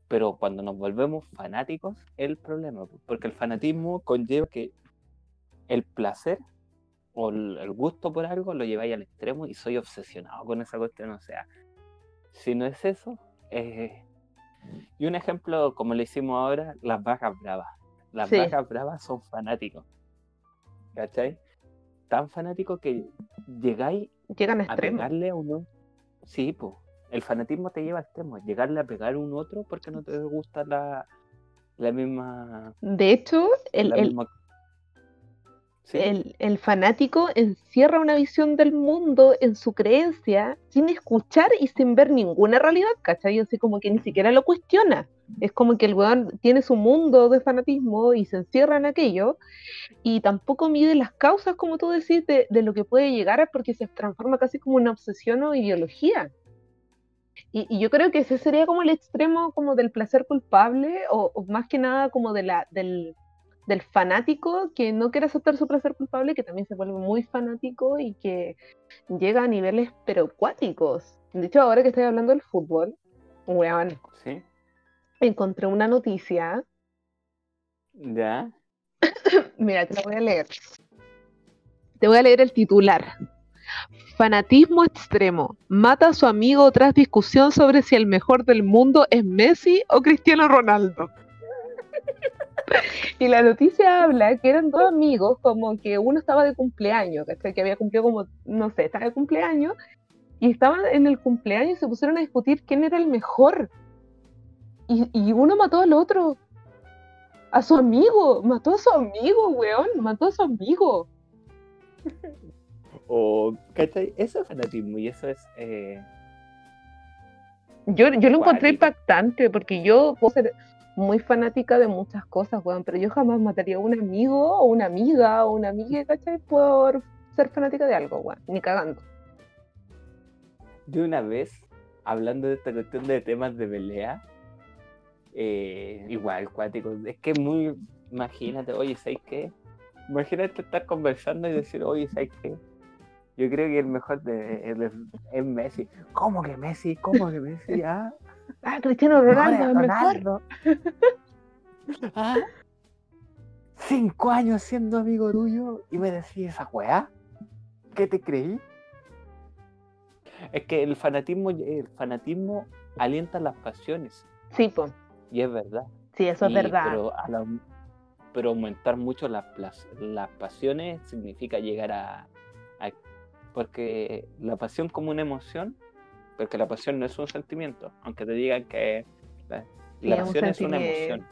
pero cuando nos volvemos fanáticos el problema, po, porque el fanatismo conlleva que el placer o el, gusto por algo lo lleváis al extremo y soy obsesionado con esa cuestión. O sea, si no es eso, eh, y un ejemplo como le hicimos ahora, las vacas bravas. Las Sí. vacas bravas son fanáticos. ¿Cachai? Tan fanáticos que llegáis llegan a a extremos. pegarle a uno. Sí, pues. El fanatismo te lleva a extremos. Llegarle a pegar a un otro porque no te gusta la, la misma. De hecho, el- misma- El, fanático encierra una visión del mundo en su creencia sin escuchar y sin ver ninguna realidad, ¿cachai? Así como que ni siquiera lo cuestiona. Es como que el weón tiene su mundo de fanatismo y se encierra en aquello y tampoco mide las causas, como tú decís, de, de lo que puede llegar a porque se transforma casi como una obsesión o ideología. Y, y yo creo que ese sería como el extremo como del placer culpable o, o más que nada como de la, del, del fanático que no quiere aceptar su placer culpable, que también se vuelve muy fanático y que llega a niveles pero cuáticos. De hecho, ahora que estoy hablando del fútbol, weón, sí. encontré una noticia. Ya. (coughs) Mira, te la voy a leer. Te voy a leer el titular. Fanatismo extremo. Mata a su amigo tras discusión sobre si el mejor del mundo es Messi o Cristiano Ronaldo. (laughs) Y la noticia habla que eran dos amigos, como que uno estaba de cumpleaños, ¿cachai? que había cumplido como, no sé, estaba de cumpleaños, y estaban en el cumpleaños y se pusieron a discutir quién era el mejor. Y, y uno mató al otro. A su amigo, mató a su amigo, weón, mató a su amigo. O, ¿cachai? Eso es fanatismo y eso es. eh, Yo, yo lo encontré impactante porque yo puedo ser muy fanática de muchas cosas, weón, pero yo jamás mataría a un amigo o una amiga o una amiga, ¿cachai? Por ser fanática de algo, weón, ni cagando. de una vez, hablando de esta cuestión de temas de pelea, eh, igual, cuático, es que muy, imagínate, oye, ¿sabes qué? Imagínate estar conversando y decir, oye, ¿sabes qué? Yo creo que el mejor de, es Messi. ¿Cómo que Messi? ¿Cómo que Messi? (laughs) Ah, Ah, Cristiano Ronaldo, es mejor mejor. Ronaldo. (laughs) Ah, Cinco años siendo amigo tuyo y me decís esa weá. ¿Qué te creí? Es que el fanatismo, el fanatismo alienta las pasiones. Sí, po. Y es verdad. sí, eso es verdad. Pero, a la- pero aumentar mucho las, pasiones significa llegar a, a- Porque la pasión como una emoción, porque la pasión no es un sentimiento, aunque te digan que la, un pasión es una emoción.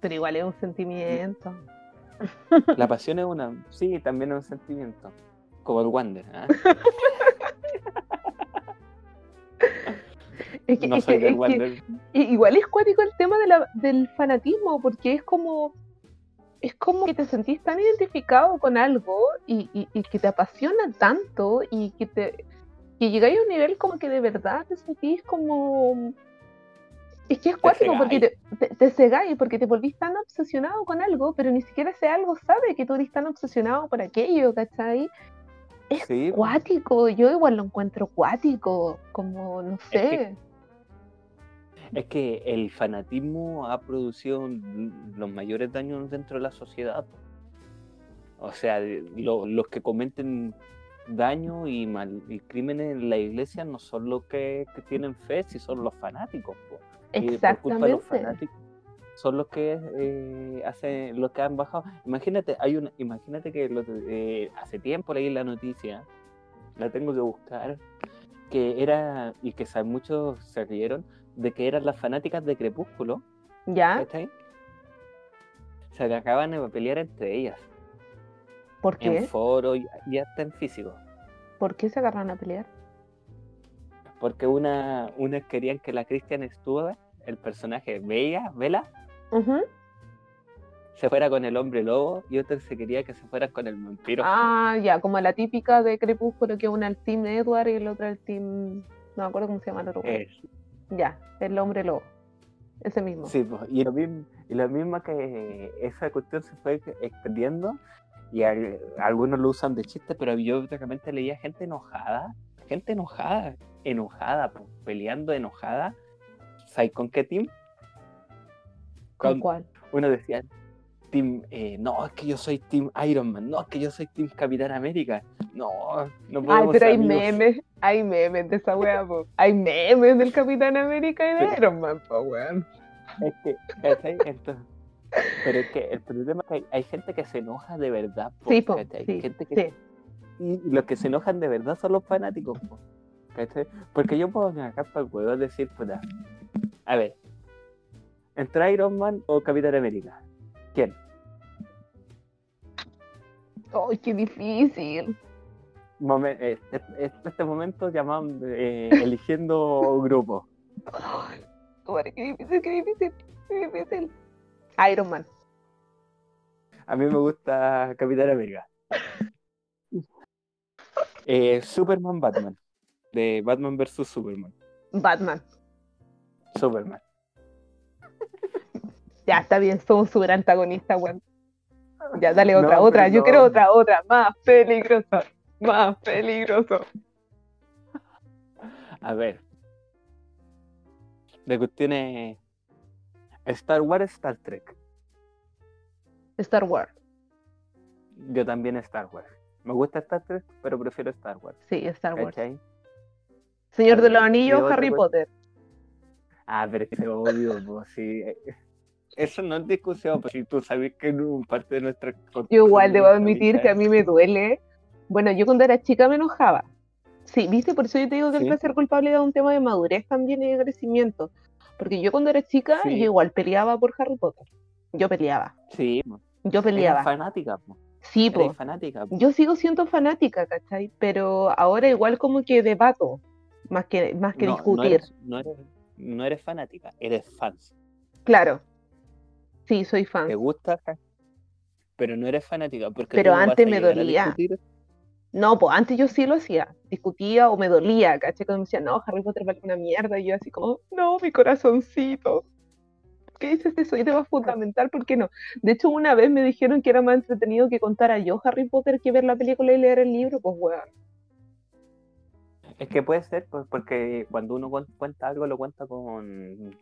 Pero igual es un sentimiento. (laughs) La pasión es una, sí, también es un sentimiento, como el Wander. (laughs) Es que- No es soy que- del es Wander. igual es cuático el tema de la- del fanatismo, porque es como, es como que te sentís tan identificado con algo y, y- y que te apasiona tanto y que te que llegáis a un nivel como que de verdad te sentís como es que es cuático porque te, te, te cegáis, porque te volvís tan obsesionado con algo, pero ni siquiera ese algo sabe que tú eres tan obsesionado por aquello, ¿cachai? Sí, Cuático, yo igual lo encuentro cuático, como no sé. es que el fanatismo ha producido los mayores daños dentro de la sociedad. O sea, lo- los que cometen daño y, mal, y crímenes en la iglesia no son los que, que tienen fe, si son los fanáticos. po. Y por culpa de los Exactamente. fanáticos son los que eh, hacen los que han bajado. Imagínate, hay una, imagínate que eh, hace tiempo leí la noticia, la tengo que buscar, que era, y que muchos se rieron, de que eran las fanáticas de Crepúsculo, ¿Ya? ¿cachai? Se acaban de pelear entre ellas, ¿Por en qué? foro y, y hasta en físico. ¿Por qué se agarran a pelear? Porque una, unas querían que la Christian Stewart, el personaje Bella, Vela, se fuera con el hombre lobo y otro se quería que se fuera con el vampiro. Ah, ya, como la típica de Crepúsculo, que una el Team Edward y el otro el Team. No me acuerdo cómo se llama el otro. Es- Ya, el hombre lobo. Ese mismo. sí, pues, y lo mismo, y lo mismo que esa cuestión se fue extendiendo y al- algunos lo usan de chiste, pero yo realmente leía gente enojada, gente enojada, enojada, pues, peleando enojada. ¿Sabes con qué team? ¿Con con- cuál? Uno decía, Team, eh, no, es que yo soy Team Iron Man, no, es que yo soy Team Capitán América, no, no Ay, podemos pero ser hay amigos". memes, hay memes de esa wea, po. Hay memes del Capitán América y de. Iron Man, po, weón. Es que, ¿cachai? Entonces, pero es que el problema es que hay, hay gente que se enoja de verdad. po, Sí, po, ¿cachai? sí, gente que, sí. Y los que se enojan de verdad son los fanáticos. po, ¿cachai? Porque yo puedo acá para el huevo decir, puta, a ver, ¿entre Iron Man o Capitán América? ¿Quién? Ay, qué difícil. Momen- eh, este, este momento llamamos eh, eligiendo grupo. Madre, qué difícil, qué difícil, qué difícil. Iron Man. A mí me gusta Capitán América. Eh, Superman Batman. De Batman vs Superman. Batman. Superman. (laughs) Ya, está bien, somos super antagonistas, weón. Ya, dale otra, No, otra. Yo no. quiero otra, otra. Más peligroso. Más peligroso. A ver. De cuestiones. Star Wars, Star Trek. Star Wars. Yo también Star Wars. Me gusta Star Trek, pero prefiero Star Wars. Sí, Star Wars. ¿Cachai? Señor de los Anillos, ¿qué otra Harry? Potter. Ah, pero es que obvio, pues (laughs) sí. Eso no es discusión, pues si tú sabes que no parte de nuestra. Yo igual debo admitir que a mí me (laughs) duele. Bueno, yo cuando era chica me enojaba. Sí, viste, por eso yo te digo que el Sí. placer culpable es un tema de madurez también y de crecimiento. Porque yo cuando era chica, Sí. yo igual peleaba por Harry Potter. Yo peleaba. Sí, pues, Yo eres peleaba. fanática, pues. Sí, Eres po. fanática. pues. Yo sigo siendo fanática, ¿cachai? Pero ahora igual como que debato, más que, más que No, no discutir. eres, no, eres, no eres fanática, eres fans. Claro. Sí, soy fan. Te gusta, pero no eres fanática. Porque Pero antes me dolía. discutir- No, pues antes yo sí lo hacía. Discutía o me dolía, ¿cachai? Cuando me decían, no, Harry Potter vale una mierda. Y yo así como, no, mi corazoncito. ¿Por ¿Qué dices eso? Y tema fundamental, ¿por qué no? De hecho, una vez me dijeron que era más entretenido que contara yo Harry Potter que ver la película y leer el libro, pues weón. Es que puede ser, pues, porque cuando uno cuen- cuenta algo, lo cuenta con.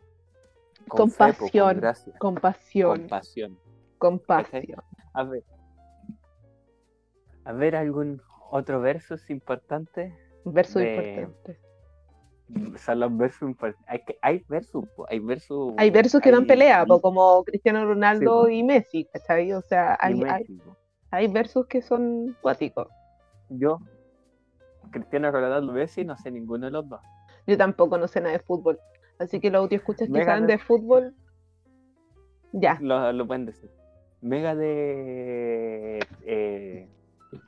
Con fe, po, pasión, Con gracia. Compasión, Con pasión. compasión. A ver. A ver, algún otro versus importante. Verso de- importante. Son los versos importantes. Hay, que, hay versus, hay versus. Hay versos que dan hay- pelea, po, como Cristiano Ronaldo y Messi, ¿cachai? O sea, y hay, hay, hay versos que son cuáticos. Yo, Cristiano Ronaldo Messi, no sé ninguno de los dos. Yo tampoco no sé nada de fútbol. Así que los audio escuchas que saben de fútbol, ya. Lo, lo pueden decir. Mega de eh,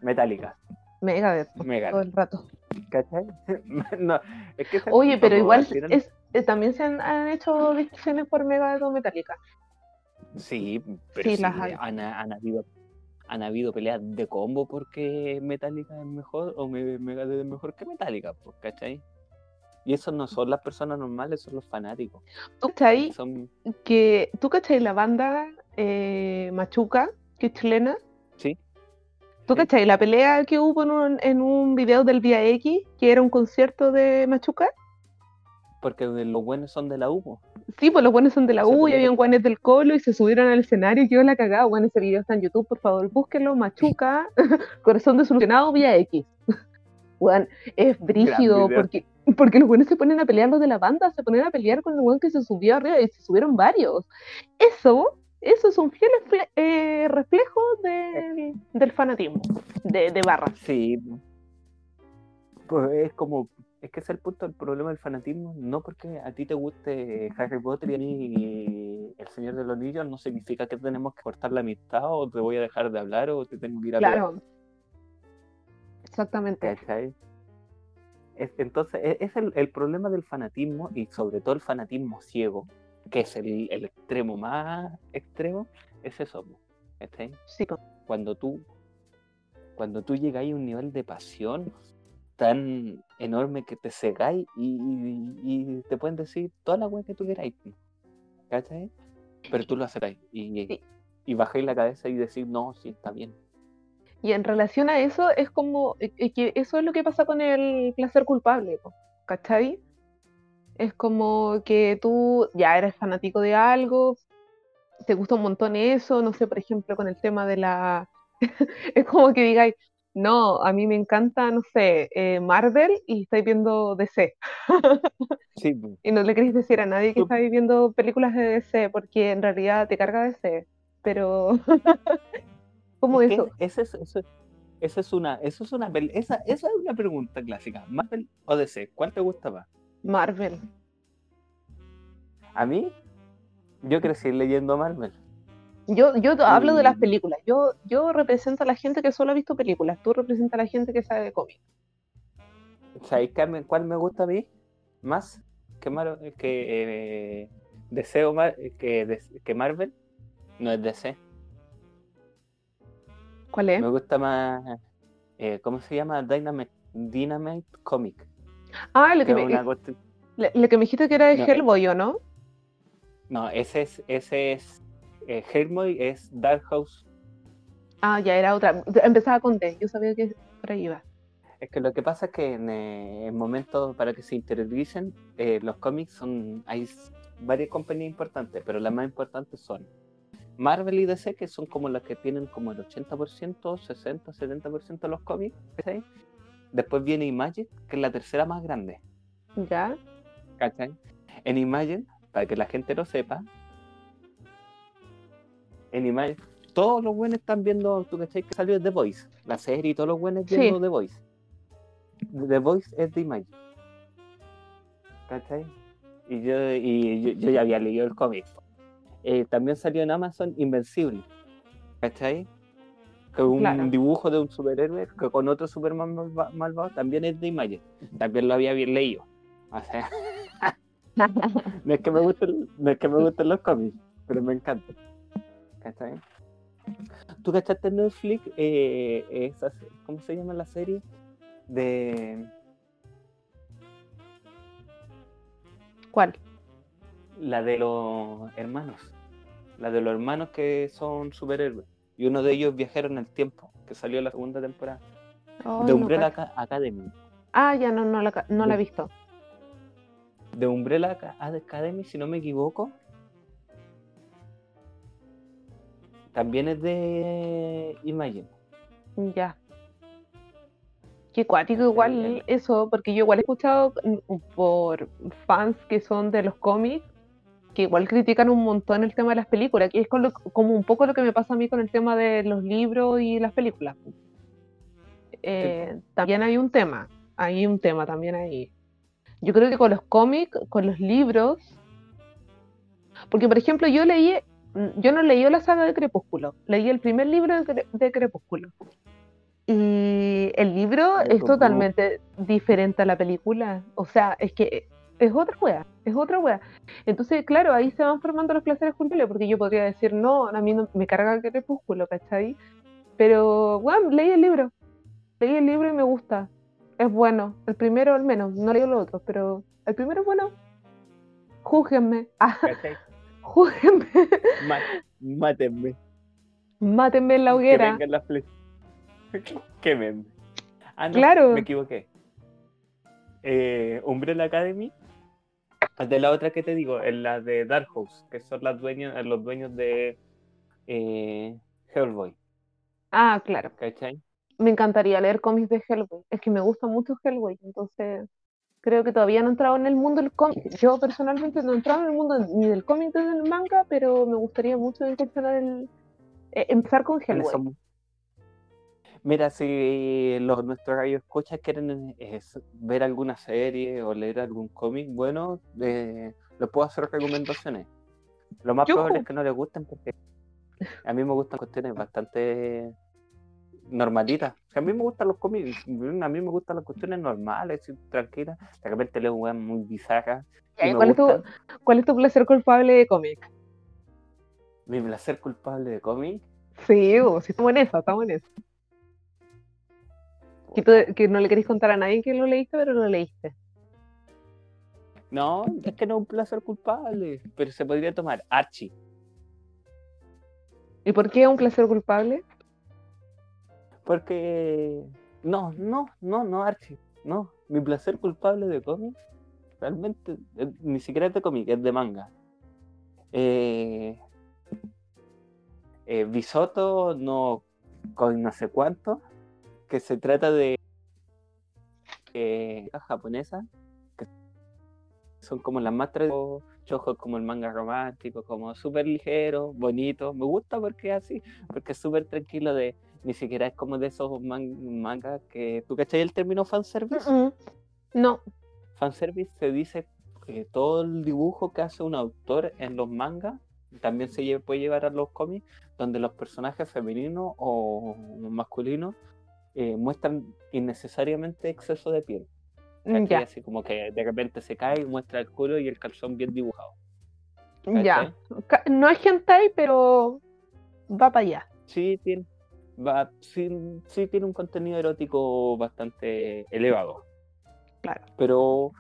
Metallica. Megadeth, Megadeth. todo el rato. ¿Cachai? (laughs) no, es que ese Oye, pero igual es, eh, también se han, han hecho discusiones por Megadeth o Metallica. Sí, pero Sí, sí, las hay. han, han habido han habido peleas de combo porque Metallica es mejor o Me- Megadeth es mejor que Metallica, pues, ¿cachai? Y esos no son las personas normales, son los fanáticos. ¿Tú cachai Son, que tú cachai la banda eh, Machuca, que es chilena? ¿Tú cachai la pelea que hubo en un, en un video del Vía X, que era un concierto de Machuca? porque los buenos son de la U. Sí, pues los buenos son de la U y pelearon. habían guanes del Colo y se subieron al escenario y quedó la cagada. Bueno, ese video está en YouTube, por favor, búsquenlo. Machuca, (laughs) Corazón Desolucionado, Vía X. (laughs) Bueno, es brígido porque, porque los buenos se ponen a pelear los de la banda, se ponen a pelear con el buen que se subió arriba y se subieron varios. Eso, eso es un fiel eh, reflejo del, del fanatismo de, de barra. Sí. Pues es como, es que ese es el punto del problema del fanatismo. No porque a ti te guste Harry Potter y a mí El Señor de los Anillos, no significa que tenemos que cortar la amistad o te voy a dejar de hablar o te tengo que ir a pegar. Claro. Exactamente. ¿Cachai? Es- entonces, e- es el, el problema del fanatismo y sobre todo el fanatismo ciego, que es el, el extremo más extremo, es eso. ¿cachai? Sí. Cuando tú, cuando tú llegáis a un nivel de pasión tan enorme que te cegáis y, y- y te pueden decir toda la weá que tú queráis, ¿cachai? Pero tú lo aceptáis y, Sí. y bajáis la cabeza y decís, no, sí, está bien. Y en relación a eso, es como eh, que eso es lo que pasa con el placer culpable, ¿cachai? Es como que tú ya eres fanático de algo, te gusta un montón eso, no sé, por ejemplo, con el tema de la... (laughs) es como que digáis, no, a mí me encanta, no sé, eh, Marvel y estáis viendo DC. (laughs) Sí. Y no le queréis decir a nadie que estáis viendo películas de DC, porque en realidad te carga DC. Pero... (laughs) ¿Cómo Es eso? ese es, eso, esa es una, eso es una, esa, esa es una pregunta clásica. ¿Marvel o DC? ¿Cuál te gusta más? Marvel. A mí, yo crecí leyendo Marvel. Yo, yo hablo de las películas. Yo, yo represento a la gente que solo ha visto películas. Tú representas a la gente que sabe de cómics. ¿Sabéis cuál me gusta a mí? Más que, Mar- que eh, DC o Mar- que, de- que Marvel. No es DC. ¿Cuál es? Me gusta más. eh, ¿Cómo se llama? Dynamite, Dynamite Comic. Ah, lo Que me, lo- que me dijiste que era de No. Hellboy, ¿o no? No, ese es. Ese es eh, Hellboy es Dark House Ah, ya era otra. Empezaba con D. Yo sabía que por ahí iba. Es que lo que pasa es que en, eh, en momentos para que se interioricen, eh, los cómics son. Hay varias compañías importantes, pero las más importantes son Marvel y DC, que son como las que tienen como el 80%, 60, 70% de los cómics. ¿cachai? Después viene Imagine, que es la tercera más grande. ¿Ya? ¿cachai? En Imagine, para que la gente lo sepa, en Imagine, todos los buenos están viendo, tú cachai que salió The Voice, la serie y todos los buenos Sí. viendo The Voice. The Voice es de Imagine. ¿Cachai? Y yo, y yo, yo ya había leído el cómic. Eh, también salió en Amazon Invencible. ¿Cachai? Que un Claro. dibujo de un superhéroe que con otro Superman malva- malvado también es de Imagine. También lo había bien leído. O sea, (laughs) no es que me gusten, no es que me gusten los cómics, pero me encantan. ¿Cachai? ¿Tú cachaste en Netflix eh, esa, ¿cómo se llama la serie? De ¿Cuál? la de los hermanos. La de los hermanos que son superhéroes. Y uno de ellos viajero en el tiempo, que salió la segunda temporada. Ay, de Umbrella Academy. Ah, ya no, no la, no la he visto. De Umbrella Aca- Academy, si no me equivoco. También es de Imagine. Ya. Qué cuático igual eso, porque yo igual he escuchado mm, por fans que son de los cómics, que igual critican un montón el tema de las películas, que es con lo- como un poco lo que me pasa a mí con el tema de los libros y las películas. Eh, también hay un tema, hay un tema también ahí. Yo creo que con los cómics, con los libros, porque por ejemplo yo leí yo no leí la saga de Crepúsculo, leí el primer libro de, Crepúsculo. Y el libro es totalmente diferente a la película. O sea, es que es otra wea, es otra wea. Entonces, claro, ahí se van formando los placeres culpables, porque yo podría decir, no, a mí no, me carga el crepúsculo, ¿cachai? Pero, bueno, leí el libro, leí el libro y me gusta, es bueno, el primero al menos, no leí los otros, pero el primero es bueno. Júguenme. Ah, (laughs) júguenme. mátenme. Mátenme en la hoguera. (laughs) Que vengan Quémenme. Ah, no, claro. Me equivoqué. Eh, Umbrella Academy de la otra que te digo, en la de Dark Horse, que son las dueños, los dueños de eh, Hellboy. Ah, claro. ¿Cachai? Me encantaría leer cómics de Hellboy. Es que me gusta mucho Hellboy, entonces creo que todavía no he entrado en el mundo del cómic. Yo personalmente no he entrado en el mundo ni del cómic ni del manga, pero me gustaría mucho el, eh, empezar con Hellboy. Mira, si los nuestros rayos escuchas quieren eh, ver alguna serie o leer algún cómic, bueno, eh, les puedo hacer recomendaciones. Lo más probable es que no les gusten porque a mí me gustan cuestiones bastante normalitas. a mí me gustan los cómics, a mí me gustan las cuestiones normales, tranquilas. De repente leo weas muy bizarras. ¿cuál, es tu, ¿Cuál es tu placer culpable de cómic? Mi placer culpable de cómic. Sí, uh, sí, estamos en eso, estamos en eso. Que, no le queréis contar a nadie que lo leíste, pero lo leíste. No, es que no es un placer culpable, pero se podría tomar Archie. ¿Y por qué es un placer culpable? Porque no, no, no, no, Archie, no. Mi placer culpable de cómic realmente eh, ni siquiera es de cómic, es de manga. Eh, eh, Bisoto no con no sé cuánto que se trata de eh, japonesa, que son como las más chojos como el manga romántico, como súper ligero, bonito. Me gusta porque es así, porque es súper tranquilo de, ni siquiera es como de esos mangas que, ¿tú cachai el término fanservice? No. no. Fanservice se dice que todo el dibujo que hace un autor en los mangas también se puede llevar a los cómics, donde los personajes femeninos o masculinos eh, muestran innecesariamente exceso de piel. Mm, ya. Así como que de repente se cae y muestra el culo y el calzón bien dibujado. Ya. No es hentai, pero va para allá. Sí, tiene, va, sí, sí, tiene un contenido erótico bastante elevado. Claro. Pero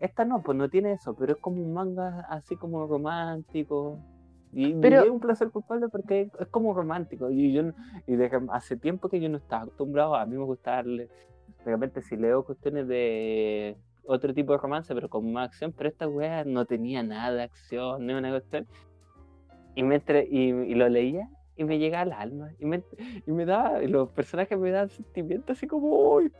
esta no, pues no tiene eso, pero es como un manga así como romántico, y, pero, es un placer culpable porque es, como romántico. Y yo y hace tiempo que yo no estaba acostumbrado, a mí me gusta darle, de repente si leo cuestiones de otro tipo de romance, pero con más acción, pero esta wea no tenía nada de acción, ni una cuestión. Y, me y, lo leía y me llega al alma. Y me, y me da, y los personajes me dan sentimientos así como, uy,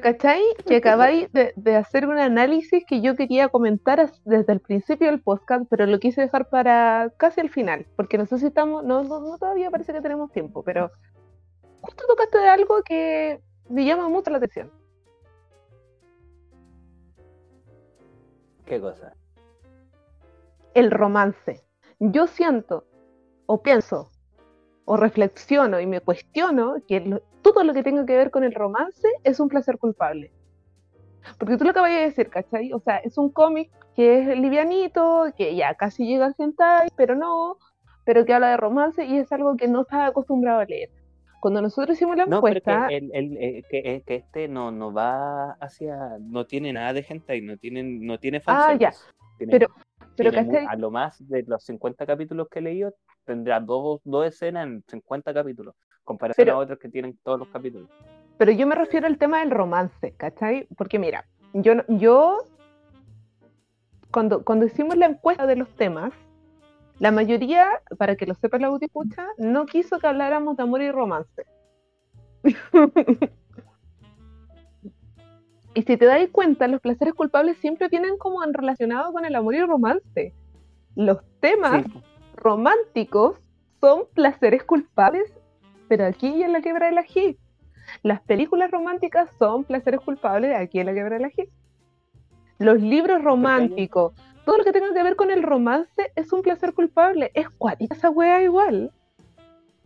¿Cachai? Que (laughs) acabáis de, hacer un análisis que yo quería comentar desde el principio del podcast, pero lo quise dejar para casi el final, porque necesitamos, no, no, todavía parece que tenemos tiempo, pero justo tocaste de algo que me llama mucho la atención. ¿Qué cosa? El romance. Yo siento, o pienso, o reflexiono y me cuestiono que todo lo que tenga que ver con el romance es un placer culpable. Porque tú lo acabas de decir, ¿cachai? O sea, es un cómic que es livianito, que ya casi llega al hentai, pero no, pero que habla de romance y es algo que no estás acostumbrado a leer. Cuando nosotros hicimos la encuesta... No, el, el, eh, que, que, este no, no va hacia... No tiene nada de hentai, no tiene, no tiene Ah, ya. pero, pero a lo más de los 50 capítulos que he leído, tendrá dos, dos escenas en 50 capítulos, comparación a otros que tienen todos los capítulos. Pero yo me refiero al tema del romance, ¿cachai? Porque mira, yo, yo cuando, cuando hicimos la encuesta de los temas, la mayoría, para que lo sepa la escucha, no quiso que habláramos de amor y romance. (laughs) y si te das cuenta, los placeres culpables siempre vienen como relacionados con el amor y el romance. Los temas románticos son placeres culpables, pero aquí en la quebra del ají. Las películas románticas son placeres culpables aquí en la quebra del ají. Los libros románticos, todo lo que tenga que ver con el romance es un placer culpable. Es cuática esa wea igual.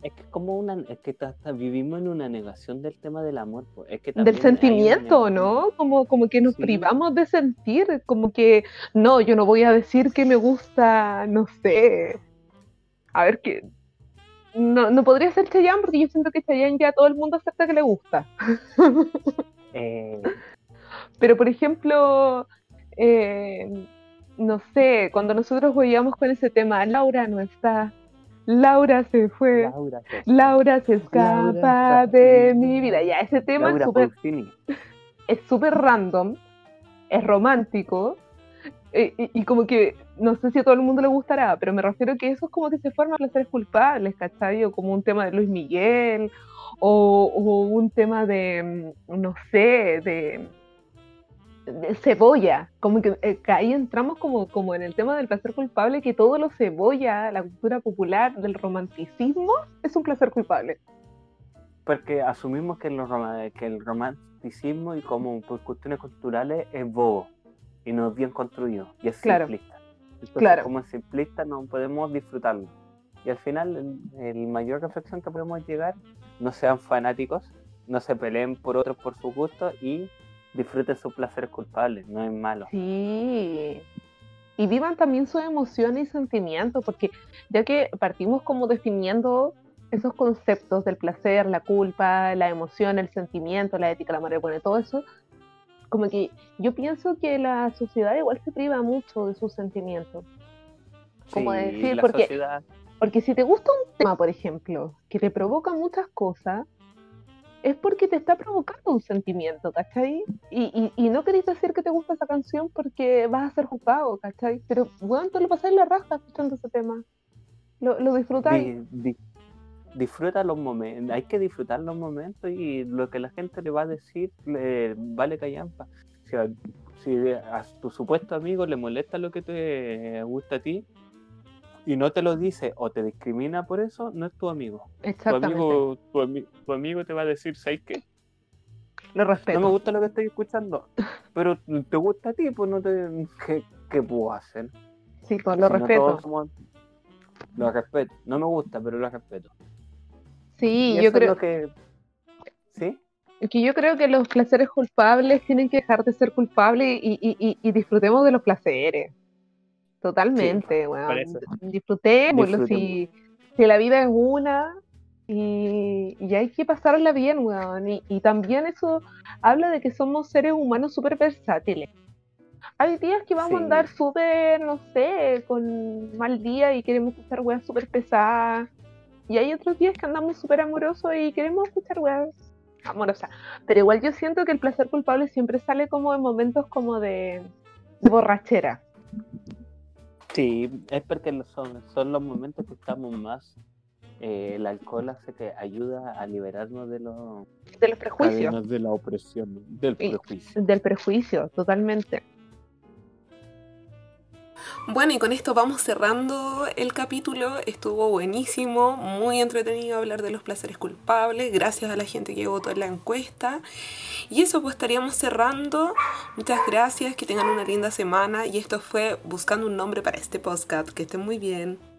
Es que como una, es que vivimos en una negación del tema del amor, es que del sentimiento, ¿no? Como, como que nos privamos de sentir, como que no, yo no voy a decir que me gusta, no sé, a ver qué, no, no podría ser Chayanne porque yo siento que Chayanne ya todo el mundo acepta que le gusta. (laughs) Eh. Pero por ejemplo, eh, no sé, cuando nosotros veíamos con ese tema, Laura no está, Laura se fue, Laura se, escapa de mi vida. Ya, ese tema es súper random, es romántico, eh, y, como que no sé si a todo el mundo le gustará, pero me refiero que eso es como que se forman placeres culpables, ¿cachai? O como un tema de Luis Miguel, o, un tema de, mm, no sé, de, cebolla, como que, eh, ahí entramos como, como en el tema del placer culpable, que todo lo cebolla, la cultura popular del romanticismo, es un placer culpable. Porque asumimos que, que el romanticismo y como por cuestiones culturales es bobo y no es bien construido y es simplista. Entonces, como es simplista, no podemos disfrutarlo. Y al final, el, mayor reflexión que podemos llegar, no sean fanáticos, no se peleen por otros por su gusto y disfruten sus placeres culpables, no es malo. Sí. Y vivan también sus emociones y sentimientos, porque ya que partimos como definiendo esos conceptos del placer, la culpa, la emoción, el sentimiento, la ética, la moral, bueno, todo eso, como que yo pienso que la sociedad igual se priva mucho de sus sentimientos. Como decir, porque, porque si te gusta un tema, por ejemplo, que te provoca muchas cosas, es porque te está provocando un sentimiento, ¿cachai? Y, y, no querés decir que te gusta esa canción porque vas a ser juzgado, ¿cachai? Pero, bueno, tú lo pasáis la raja escuchando ese tema. Lo, lo disfrutáis disfruta los momentos, hay que disfrutar los momentos y lo que la gente le va a decir le vale callampa. Si a, si a tu supuesto amigo le molesta lo que te gusta a ti y no te lo dice o te discrimina por eso, no es tu amigo. Tu amigo, tu, amigo te va a decir, ¿sabes qué? Lo respeto. No me gusta lo que estoy escuchando, pero te gusta a ti, pues no te... ¿Qué, puedo hacer? Sí, pues lo respeto. Lo respeto. No me gusta, pero lo respeto. Sí, yo creo que... ¿Sí? Que yo creo que los placeres culpables tienen que dejar de ser culpables y, disfrutemos de los placeres. Totalmente, bueno, disfrutémoslo. Si, si, la vida es una y, hay que pasarla bien, weón. Y, también eso habla de que somos seres humanos súper versátiles. Hay días que vamos a andar súper, no sé, con mal día y queremos hacer weas súper pesadas y hay otros días que andamos súper amorosos y queremos escuchar weas amorosas. Pero igual yo siento que el placer culpable siempre sale como en momentos como de, borrachera. Sí, es porque son, son los momentos que estamos más eh, el alcohol hace que ayuda a liberarnos de los de los prejuicios de la opresión del prejuicio del prejuicio totalmente bueno, y con esto vamos cerrando el capítulo. Estuvo buenísimo, muy entretenido hablar de los placeres culpables, gracias a la gente que votó en la encuesta. Y eso pues estaríamos cerrando. Muchas gracias, que tengan una linda semana. Y esto fue Buscando un nombre para este podcast. Que estén muy bien.